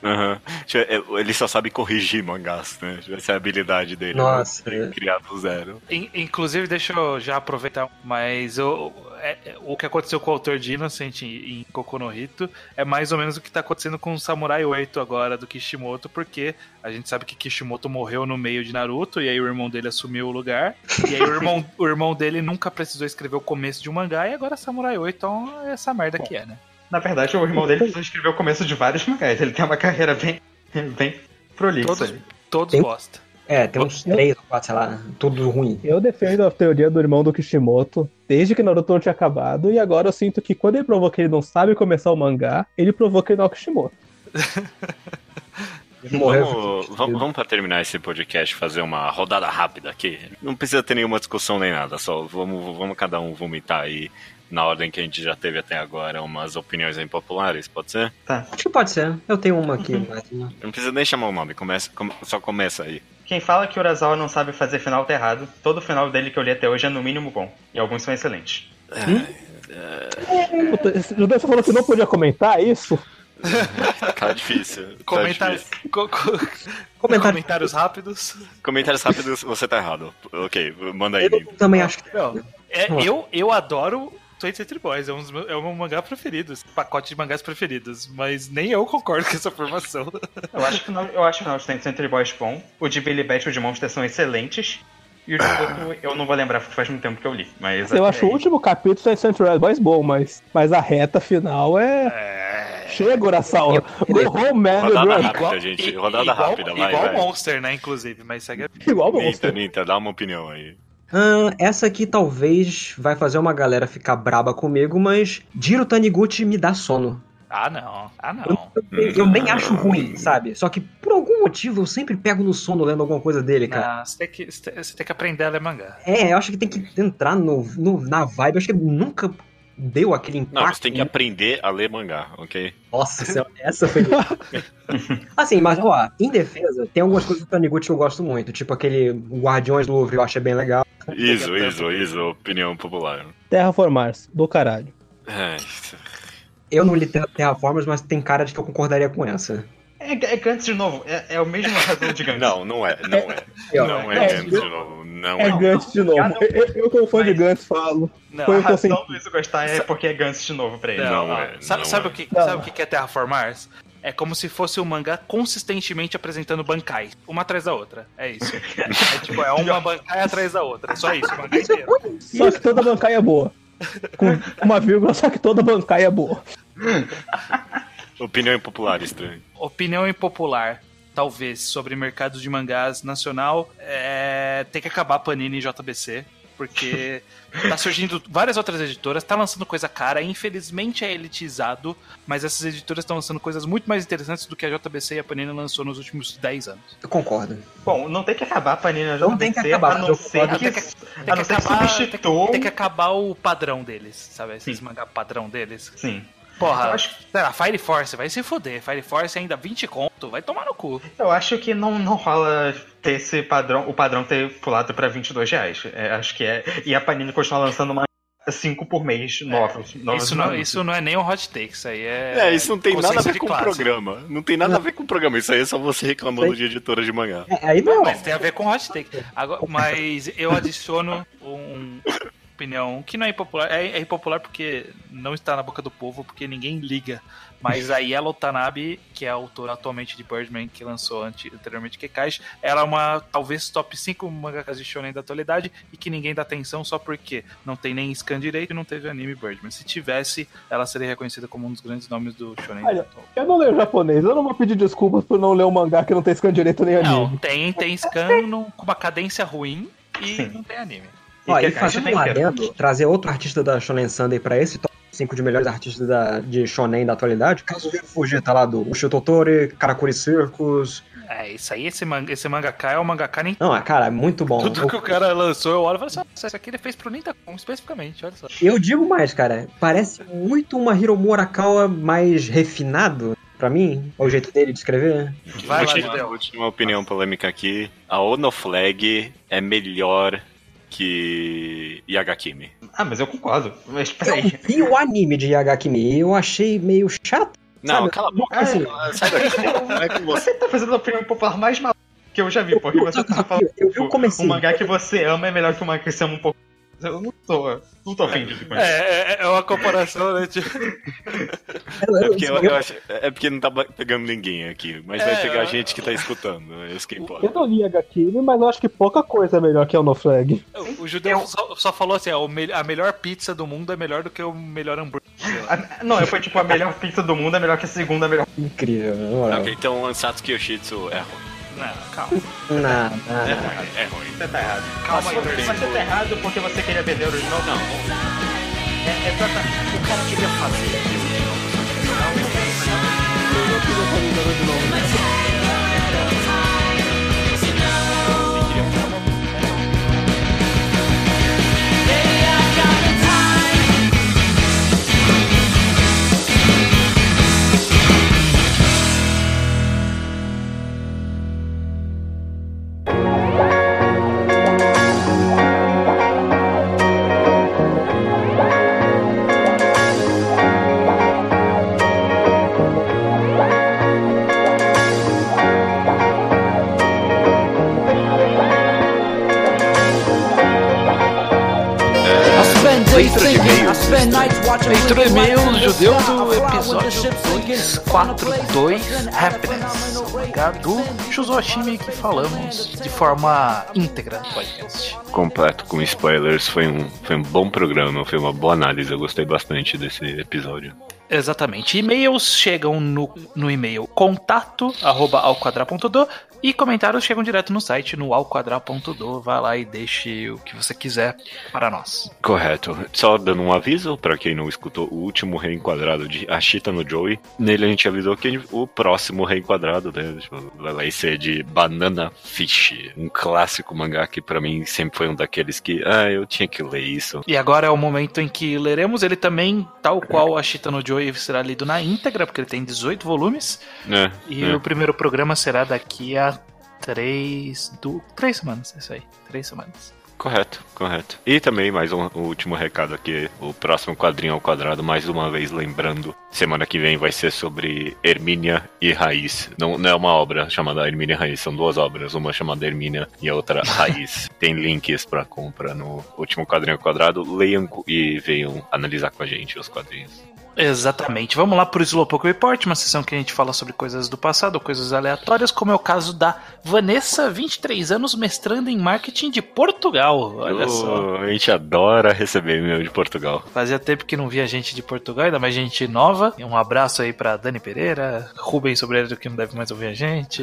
Aham. Tipo, é, Ele só sabe corrigir mangás, né? Essa é a habilidade dele. Nossa, né? é. Criar do zero. In- Inclusive, deixa eu já aproveitar, mas eu- é- é- o que aconteceu com o autor de Innocent em, em Kokonohito é mais ou menos o que tá acontecendo com o Samurai 8 agora do Kishimoto, porque a gente sabe que Kishimoto morreu no meio de Naruto e aí o irmão dele assumiu o lugar. E aí o irmão, *laughs* o irmão dele nunca precisou escrever o começo de um mangá e agora Samurai 8 então é essa merda que é, né? Na verdade, o irmão dele precisou escrever o começo de vários *laughs* mangás. Ele tem uma carreira bem, bem prolixa. Todos, todos Tem- bosta. É, tem uns três ou quatro, sei lá, tudo ruim. Eu defendo a teoria do irmão do Kishimoto desde que Naruto não tinha acabado, e agora eu sinto que quando ele provou que ele não sabe começar o mangá, ele provou que ele não é o Kishimoto. *laughs* Morreu. Vamos, vamos, vamos para terminar esse podcast fazer uma rodada rápida aqui. Não precisa ter nenhuma discussão nem nada, só vamos, vamos cada um vomitar aí na ordem que a gente já teve até agora umas opiniões impopulares, pode ser? Acho que pode ser. Eu tenho uma aqui, mas. né? Não precisa nem chamar o nome, começa, come- só começa aí. Quem fala que o Urasawa não sabe fazer final tá errado. Todo final dele que eu li até hoje é no mínimo bom. E alguns são excelentes. Esse Judeu, você falou que não podia comentar isso? *laughs* Tá difícil. Tá Comentários, difícil. co- co- Comentário. comentários rápidos. Comentários rápidos, você tá errado. Ok, manda aí. Eu também acho que. Não, é, eu, eu adoro Twenty Century Boys, é um, dos meus- é o meu mangá preferido, pacote de mangás preferidos, mas nem eu concordo com essa formação. Eu acho que não- eu acho que não, os Century Boys bom. O de Billy Bat e o de Monster são excelentes. E o de Boku, eu não vou lembrar porque faz muito tempo que eu li. Mas Eu acho é o último capítulo de Century Boys bom, mas, mas a reta final é. É. Chega, Urasawa. Go home, man. Rodada rápida, gente. E- Rodada igual, rápida, vai, Igual vai. Monster, né, inclusive, mas segue. Igual o Ninta, Monster. Ninta, dá uma opinião aí. Ah, essa aqui talvez vai fazer uma galera ficar braba comigo, mas Jiro Taniguchi me dá sono. Ah, não. Ah, não. Eu, eu nem acho ruim, sabe? Só que por algum motivo eu sempre pego no sono lendo alguma coisa dele, cara. Não, você, tem que, você tem- que aprender a ler mangá. É, eu acho que tem que entrar no, no- na vibe. Eu acho que nunca deu aquele impacto. Não, você tem que aprender a ler mangá, ok? Nossa, senhora, essa foi. *laughs* assim, mas ó, em defesa, tem algumas coisas do Taniguchi que eu gosto muito. Tipo aquele Guardiões do Louvre, eu achei bem legal. Isso, isso, isso, opinião popular. Terraformars, do caralho. É, Eu não li Terra- Terraformers, mas tem cara de que eu concordaria com essa. É, é Gantz de novo, é, é o mesmo razão de Gantz. não, não é, não é. Ó, Não é, é Gantz de novo, não É é. Gantz de novo. Eu, eu, como fã de Gantz, falo. Não, Foi A razão do isso gostar é porque é Gantz de novo pra ele. Não ó, é, Sabe, não sabe é. o que, Não. sabe o que é Terraformars? É como se fosse um mangá consistentemente apresentando bancai, uma atrás da outra. É isso. É tipo, é uma bancai atrás da outra. É só isso, o mangá inteiro. Só que toda bancária é boa. Com uma vírgula, só que toda bancária é boa. Opinião impopular, estranho. Opinião impopular, talvez, sobre mercado de mangás nacional, é... tem que acabar a Panini e JBC, porque *laughs* tá surgindo várias outras editoras, tá lançando coisa cara, infelizmente é elitizado, mas essas editoras estão lançando coisas muito mais interessantes do que a JBC e a Panini lançou nos últimos 10 anos. Eu concordo. Bom, não tem que acabar a Panina Não tem que JBC, acabar, a não ser que, Tem que- a não ser que acabar- substitua... Tem que acabar o padrão deles, sabe? Esses Sim. mangá padrão deles. Sim. Porra, Eu acho- sei lá, Fire Force, vai se foder. Fire Force ainda 20 conto, vai tomar no cu. Eu acho que não, não rola ter esse padrão, o padrão ter pulado pra 22 reais. É, acho que é. E a Panini continua lançando uma 5 por mês novos. novos Isso não, anúncios. isso não é nem um hot take, isso aí é. É, isso não tem nada a ver com o programa. Não tem nada a ver com o programa. Isso aí é só você reclamando de editora de mangá. É, aí não. Mas tem a ver com hot take. Agora, mas eu adiciono um opinião que não é impopular. É, é impopular porque não está na boca do povo, porque ninguém liga. Mas a Yellow Tanabe, que é a autora atualmente de Birdman, que lançou ante- anteriormente Kekaishi, ela é uma, talvez, top 5 mangakas de shonen da atualidade e que ninguém dá atenção só porque não tem nem scan direito e não teve anime Birdman. Se tivesse, ela seria reconhecida como um dos grandes nomes do shonen Olha. Eu não leio japonês, eu não vou pedir desculpas por não ler um mangá que não tem scan direito nem Não, anime. tem, tem scan com uma cadência ruim e não tem anime. Ó, e fazendo um adendo, trazer outro artista da Shonen Sunday pra esse top 5 de melhores artistas da, de Shonen da atualidade, Kazuhiro Fujita lá do Ushio Totori, Karakuri Circus. É, isso aí, esse, manga, esse mangaka é o mangaka nem. Não, cara, é muito bom. Tudo que o cara lançou, eu olho e falo assim, "Nossa, isso aqui ele fez pro Nintacom, especificamente, olha só. Eu digo mais, cara, parece muito uma Hiromu Arakawa mais refinado, pra mim, é o jeito dele de escrever. Vai lá, última, última opinião polêmica aqui. A Ono Flag é melhor que Yagakimi. Ah, mas eu concordo. Mas Eu peraí. vi o anime de Yagakimi e eu achei meio chato. Não, Sabe? cala a boca. Assim, Sai daqui. *laughs* É com você. Você tá fazendo a opinião popular mais maluca que eu já vi, porque você tá falando. Eu tipo, comecinho. um mangá que você ama é melhor que um mangá que você ama um pouco. Eu não tô. Não tô ofendido com isso. É, é, é uma comparação, né? Tipo, Eu- É eu- porque, eu, eu- eu acho- é porque não tá pegando ninguém aqui, mas vai É, pegar eu- gente que tá escutando. É isso que importa. Eu não li Hagakimi, mas eu acho que pouca coisa é melhor que o No Flag. O, o judeu só, só falou assim: ó, o me- a melhor pizza do mundo é melhor do que o melhor hambúrguer. A- *laughs* não, eu fui tipo a melhor pizza do mundo, é melhor que a segunda, melhor. Incrível, na moral. Ok, então Ansatsuki Yoshitsu é ruim. Não, calma. Não, não, É não. ruim, é ruim. Você tá errado. Calma aí, Você, tá errado porque você queria vender original? Não. É, é exatamente. O cara queria fazer. Eu não queria fazer nada de Leitura de e-mails, judeu do episódio 242, Happiness. Obrigado do Shuzoshimi que falamos de forma íntegra no podcast. Completo com spoilers, foi um, foi um bom programa, foi uma boa análise, eu gostei bastante desse episódio. Exatamente. E-mails chegam no, no e-mail contato arroba alquadra.do e comentários chegam direto no site no alquadra.do. Vá lá e deixe o que você quiser para nós. Correto. Só dando um aviso para quem não escutou o último reenquadrado de Ashita no Joey. Nele a gente avisou que o próximo reenquadrado né, tipo, vai ser de Banana Fish, um clássico mangá que para mim sempre foi um daqueles que, ah, eu tinha que ler isso. E agora é o momento em que leremos ele também, tal qual Ashita no Joey será lido na íntegra, porque ele tem 18 volumes. É, E é. o primeiro programa será daqui a três, do, três semanas, é isso aí, três semanas. Correto, correto. E também mais um o último recado aqui, o próximo quadrinho ao quadrado, mais uma vez lembrando, semana que vem vai ser sobre Hermínia e Raiz. Não, não é uma obra chamada Hermínia e Raiz, são duas obras, uma chamada Hermínia e a outra *laughs* Raiz. Tem links para compra no último quadrinho ao quadrado, leiam e venham analisar com a gente os quadrinhos. Exatamente. Vamos lá pro Slowpoke Report, uma sessão que a gente fala sobre coisas do passado, coisas aleatórias, como é o caso da Vanessa, 23 anos, mestrando em marketing de Portugal. Olha só. Oh, a gente adora receber e-mail de Portugal. Fazia tempo que não via gente de Portugal, ainda mais gente nova. E Um abraço aí pra Dani Pereira, Rubens Sobreiro, que não deve mais ouvir a gente.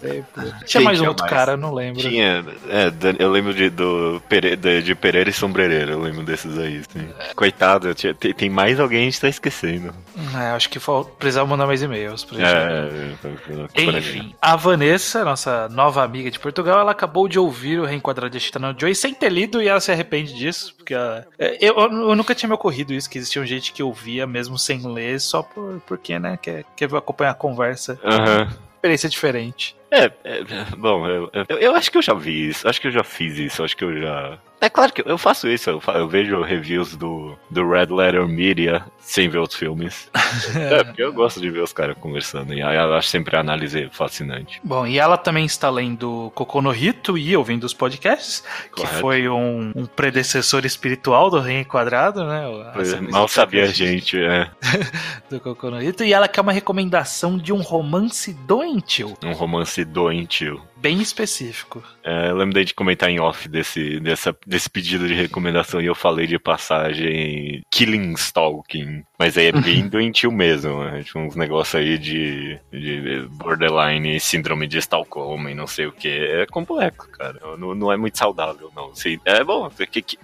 Tempo. Tinha mais um tinha outro mais? cara, não lembro. Tinha, é, eu lembro de, do Pere, de, Pereira e Sombrereiro, eu lembro desses aí. sim. Coitado, eu tinha- tem, tem mais alguém que a gente tá esquecendo. É, acho que precisava mandar mais e-mails pra gente. É, é, é, Enfim, a Vanessa, nossa nova amiga de Portugal, ela acabou de ouvir o Reenquadrado de Chitano Joy sem ter lido e ela se arrepende disso, porque ela- é, eu, eu nunca tinha me ocorrido isso, que existia gente que ouvia mesmo sem ler, só por, porque, né, quer, quer acompanhar a conversa. Aham. Experiência diferente. É, é, bom, eu, eu, eu acho que eu já vi isso, acho que eu já fiz isso, acho que eu já. É claro que eu faço isso, eu, fa- eu vejo reviews do, do Red Letter Media sem ver os filmes. *laughs* é, porque eu gosto de ver os caras conversando, e aí eu acho sempre a análise fascinante. Bom, e ela também está lendo Cocô no Rito e ouvindo os podcasts, que Correto. foi um, um predecessor espiritual do Reenquadrado, né? a Pois é, sequência Mal sabia a podcasts. gente, é. *laughs* do Cocô no Rito, e ela quer uma recomendação de um romance doentio, Um romance doentio. Bem específico. É, eu lembro de comentar em off desse, dessa, desse pedido de recomendação e eu falei de passagem Killing Stalking. Mas aí é bem *laughs* doentio mesmo, né? Tipo, uns negócios aí de, de borderline, síndrome de Stockholm e não sei o que. É complexo, cara. Não, não é muito saudável, não. É bom, que, que,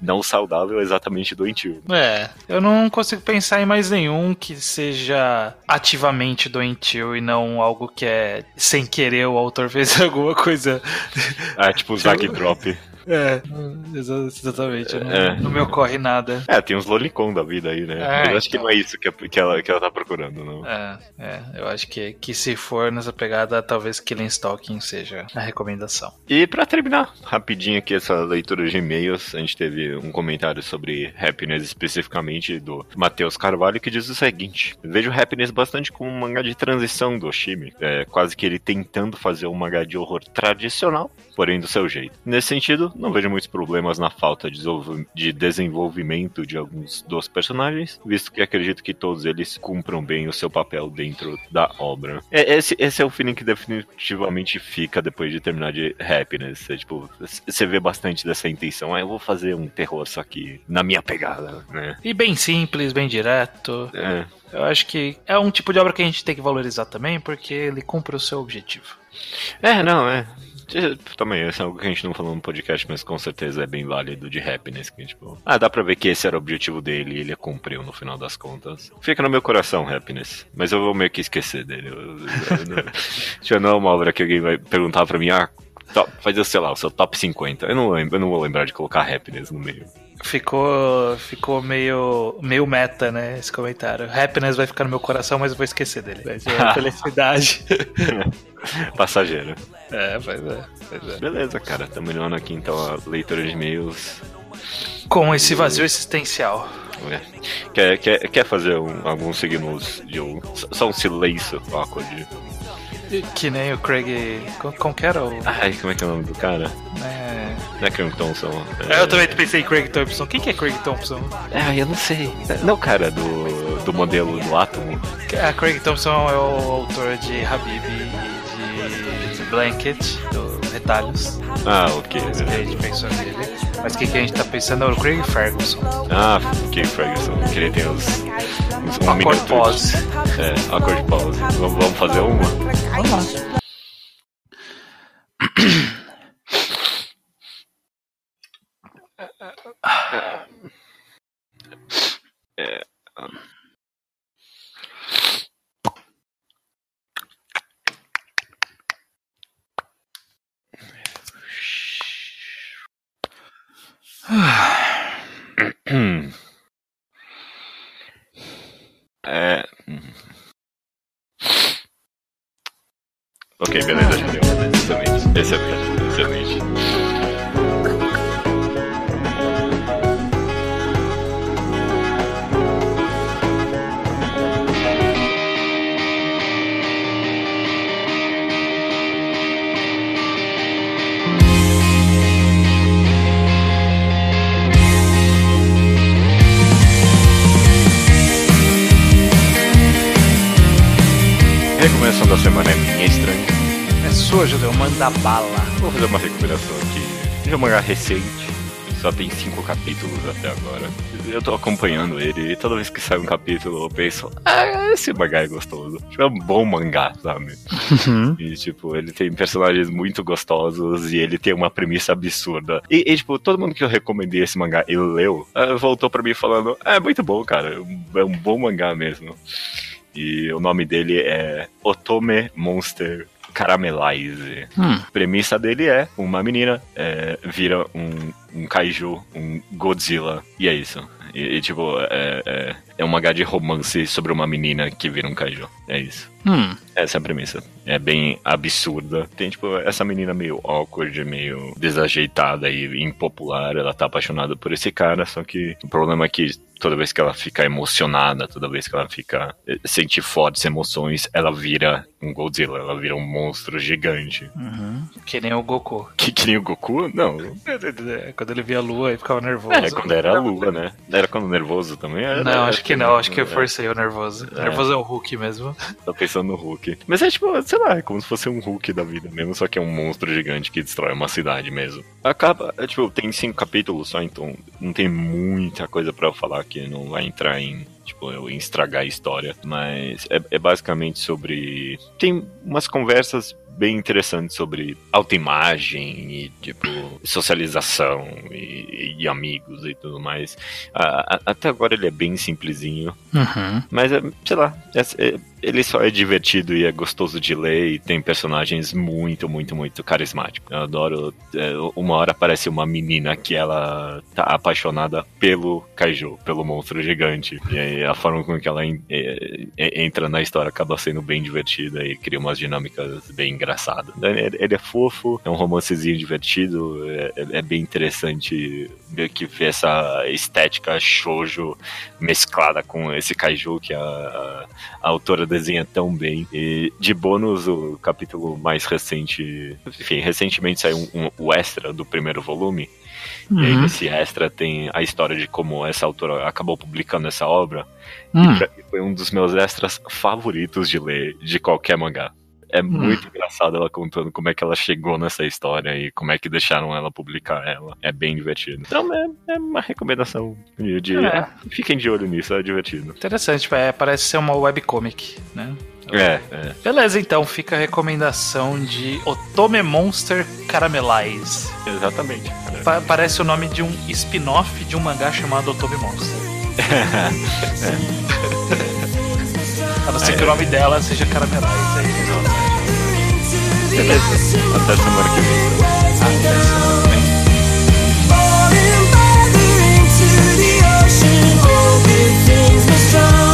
não saudável é exatamente doentio. É, eu não consigo pensar em mais nenhum que seja ativamente doentio e não algo que é sem querer o autor fez *laughs* alguma coisa. Ah, tipo o Zack Drop. É, exa- exatamente. Não, É. não me ocorre nada. É, tem uns lolicon da vida aí, né? É, Mas acho que então. não é isso que, que, ela, que ela tá procurando, não. É, é, eu acho que, que se for nessa pegada, talvez Killing Stalking seja a recomendação. E pra terminar rapidinho aqui essa leitura de e-mails, a gente teve um comentário sobre Happiness especificamente do Matheus Carvalho que diz o seguinte: Vejo Happiness bastante como um mangá de transição do Oshimi, é, quase que ele tentando fazer um mangá de horror tradicional, porém do seu jeito. Nesse sentido, não vejo muitos problemas na falta de desenvolv- de desenvolvimento de alguns dos personagens, visto que acredito que todos eles cumpram bem o seu papel dentro da obra. É, esse, esse é o feeling que definitivamente fica depois de terminar de Happiness. É, tipo, você vê bastante dessa intenção. Ah, eu vou fazer um terror só que na minha pegada, né? E bem simples, bem direto. É, Eu acho que é um tipo de obra que a gente tem que valorizar também, porque ele cumpre o seu objetivo. é não, é. Também, isso é algo que a gente não falou no podcast, mas com certeza é bem válido de Happiness. Que, tipo, ah, dá pra ver que esse era o objetivo dele e ele cumpriu no final das contas. Fica no meu coração, Happiness. Mas eu vou meio que esquecer dele. Eu, eu, eu, não- *laughs* já não é uma obra que alguém vai perguntar pra mim, ah, top, faz, sei lá, o seu top 50. Eu não lembro, eu não vou lembrar de colocar Happiness no meio. Ficou, ficou meio, meio meta, né? Esse comentário. Happiness vai ficar no meu coração, mas eu vou esquecer dele. Vai ser a felicidade. *laughs* Passageiro. é, pois é, pois é. Beleza, cara. Terminando aqui então a leitura de e-mails. Com esse vazio existencial. É. Quer, quer, quer fazer um, alguns signos de um. Só um silêncio awkward? Que nem o Craig. Como, que era o. Ai, como é que é o nome do cara? É... Não é Craig Thompson. É, Eu também pensei em Craig Thompson. Quem que é Craig Thompson? Ah, eu não sei. Não, cara, do, do modelo do átomo. A Craig Thompson é o autor de Habib e Blanket, do Retalhos. Ah, ok. Que a gente pensou nele. Mas o que, que a gente tá pensando é o Craig Ferguson. Ah, ok, Ferguson. Que ele tem os. os um Accord minuto. pause. É, acorde pause. Vamos, vamos fazer uma? Vamos lá. Bala. Vou fazer uma recomendação aqui. É um mangá recente, só tem cinco capítulos até agora. Eu tô acompanhando ele e toda vez que sai um capítulo eu penso, ah, esse mangá é gostoso. Tipo, é um bom mangá, sabe? E, tipo, ele tem personagens muito gostosos e ele tem uma premissa absurda. E, e, tipo, todo mundo que eu recomendei esse mangá e leu, ah, voltou pra mim falando, é muito bom, cara. É um bom mangá mesmo. E o nome dele é Otome Monster Caramelize. Hum. A premissa dele é uma menina é, vira um, um kaiju, um Godzilla, e é isso. E, e, tipo, é, é, é um mangá de romance sobre uma menina que vira um kaiju. É isso. Hum. Essa é a premissa. É bem absurda. Tem, tipo, essa menina meio awkward, meio desajeitada e impopular. Ela tá apaixonada por esse cara, só que o problema é que toda vez que ela fica emocionada, toda vez que ela fica. eh, sente fortes emoções, ela vira um Godzilla, ela vira um monstro gigante. Uhum. Que nem o Goku. Que, que nem o Goku? Não. É, Quando ele via a lua, ele ficava nervoso. É, quando era a lua, né? Era quando nervoso também? Era, Não, acho que não, acho que eu é. forcei o nervoso. É. Nervoso é o Hulk mesmo. *laughs* Tô pensando no Hulk. Mas é tipo, sei lá, é como se fosse um Hulk da vida mesmo, só que é um monstro gigante que destrói uma cidade mesmo. Acaba, é, tipo, tem cinco capítulos só, então não tem muita coisa pra eu falar que não vai entrar em. Tipo, eu estragar a história. Mas é, é basicamente sobre. Tem umas conversas bem interessantes sobre autoimagem e, tipo, socialização e, e amigos e tudo mais. A- a- até agora ele é bem simplesinho. Uhum. Mas, é, sei lá, é- é- ele só é divertido e é gostoso de ler e tem personagens muito, muito, muito carismáticos. Eu adoro. é, uma hora aparece uma menina que ela tá apaixonada pelo kaiju, pelo monstro gigante. E aí a forma com que ela en- é, é, entra na história acaba sendo bem divertida e cria umas dinâmicas bem engraçadas. Ele, ele é fofo, é um romancezinho divertido, é, é- bem interessante que ver essa estética shoujo mesclada com esse kaiju que a, a, a autora desenha tão bem. E de bônus, o capítulo mais recente, enfim, recentemente saiu um, um- o extra do primeiro volume. E aí Uhum. nesse extra tem a história de como essa autora acabou publicando essa obra. Hum. E pra mim foi um dos meus extras favoritos de ler de qualquer mangá. É muito engraçado ela contando como é que ela chegou nessa história e como é que deixaram ela publicar ela. É bem divertido. Então é, é uma recomendação de, de- É. fiquem de olho nisso, é divertido. Interessante, é, parece ser uma webcomic, né? É, é. Beleza, então fica a recomendação de Otome Monster Caramelize. Exatamente. Pa- parece o nome de um spin-off de um mangá chamado Otome Monster. *laughs* *laughs* A não ser que o nome dela seja Caramelize. Aí, I'm just Falling further into the ocean, hoping things strong.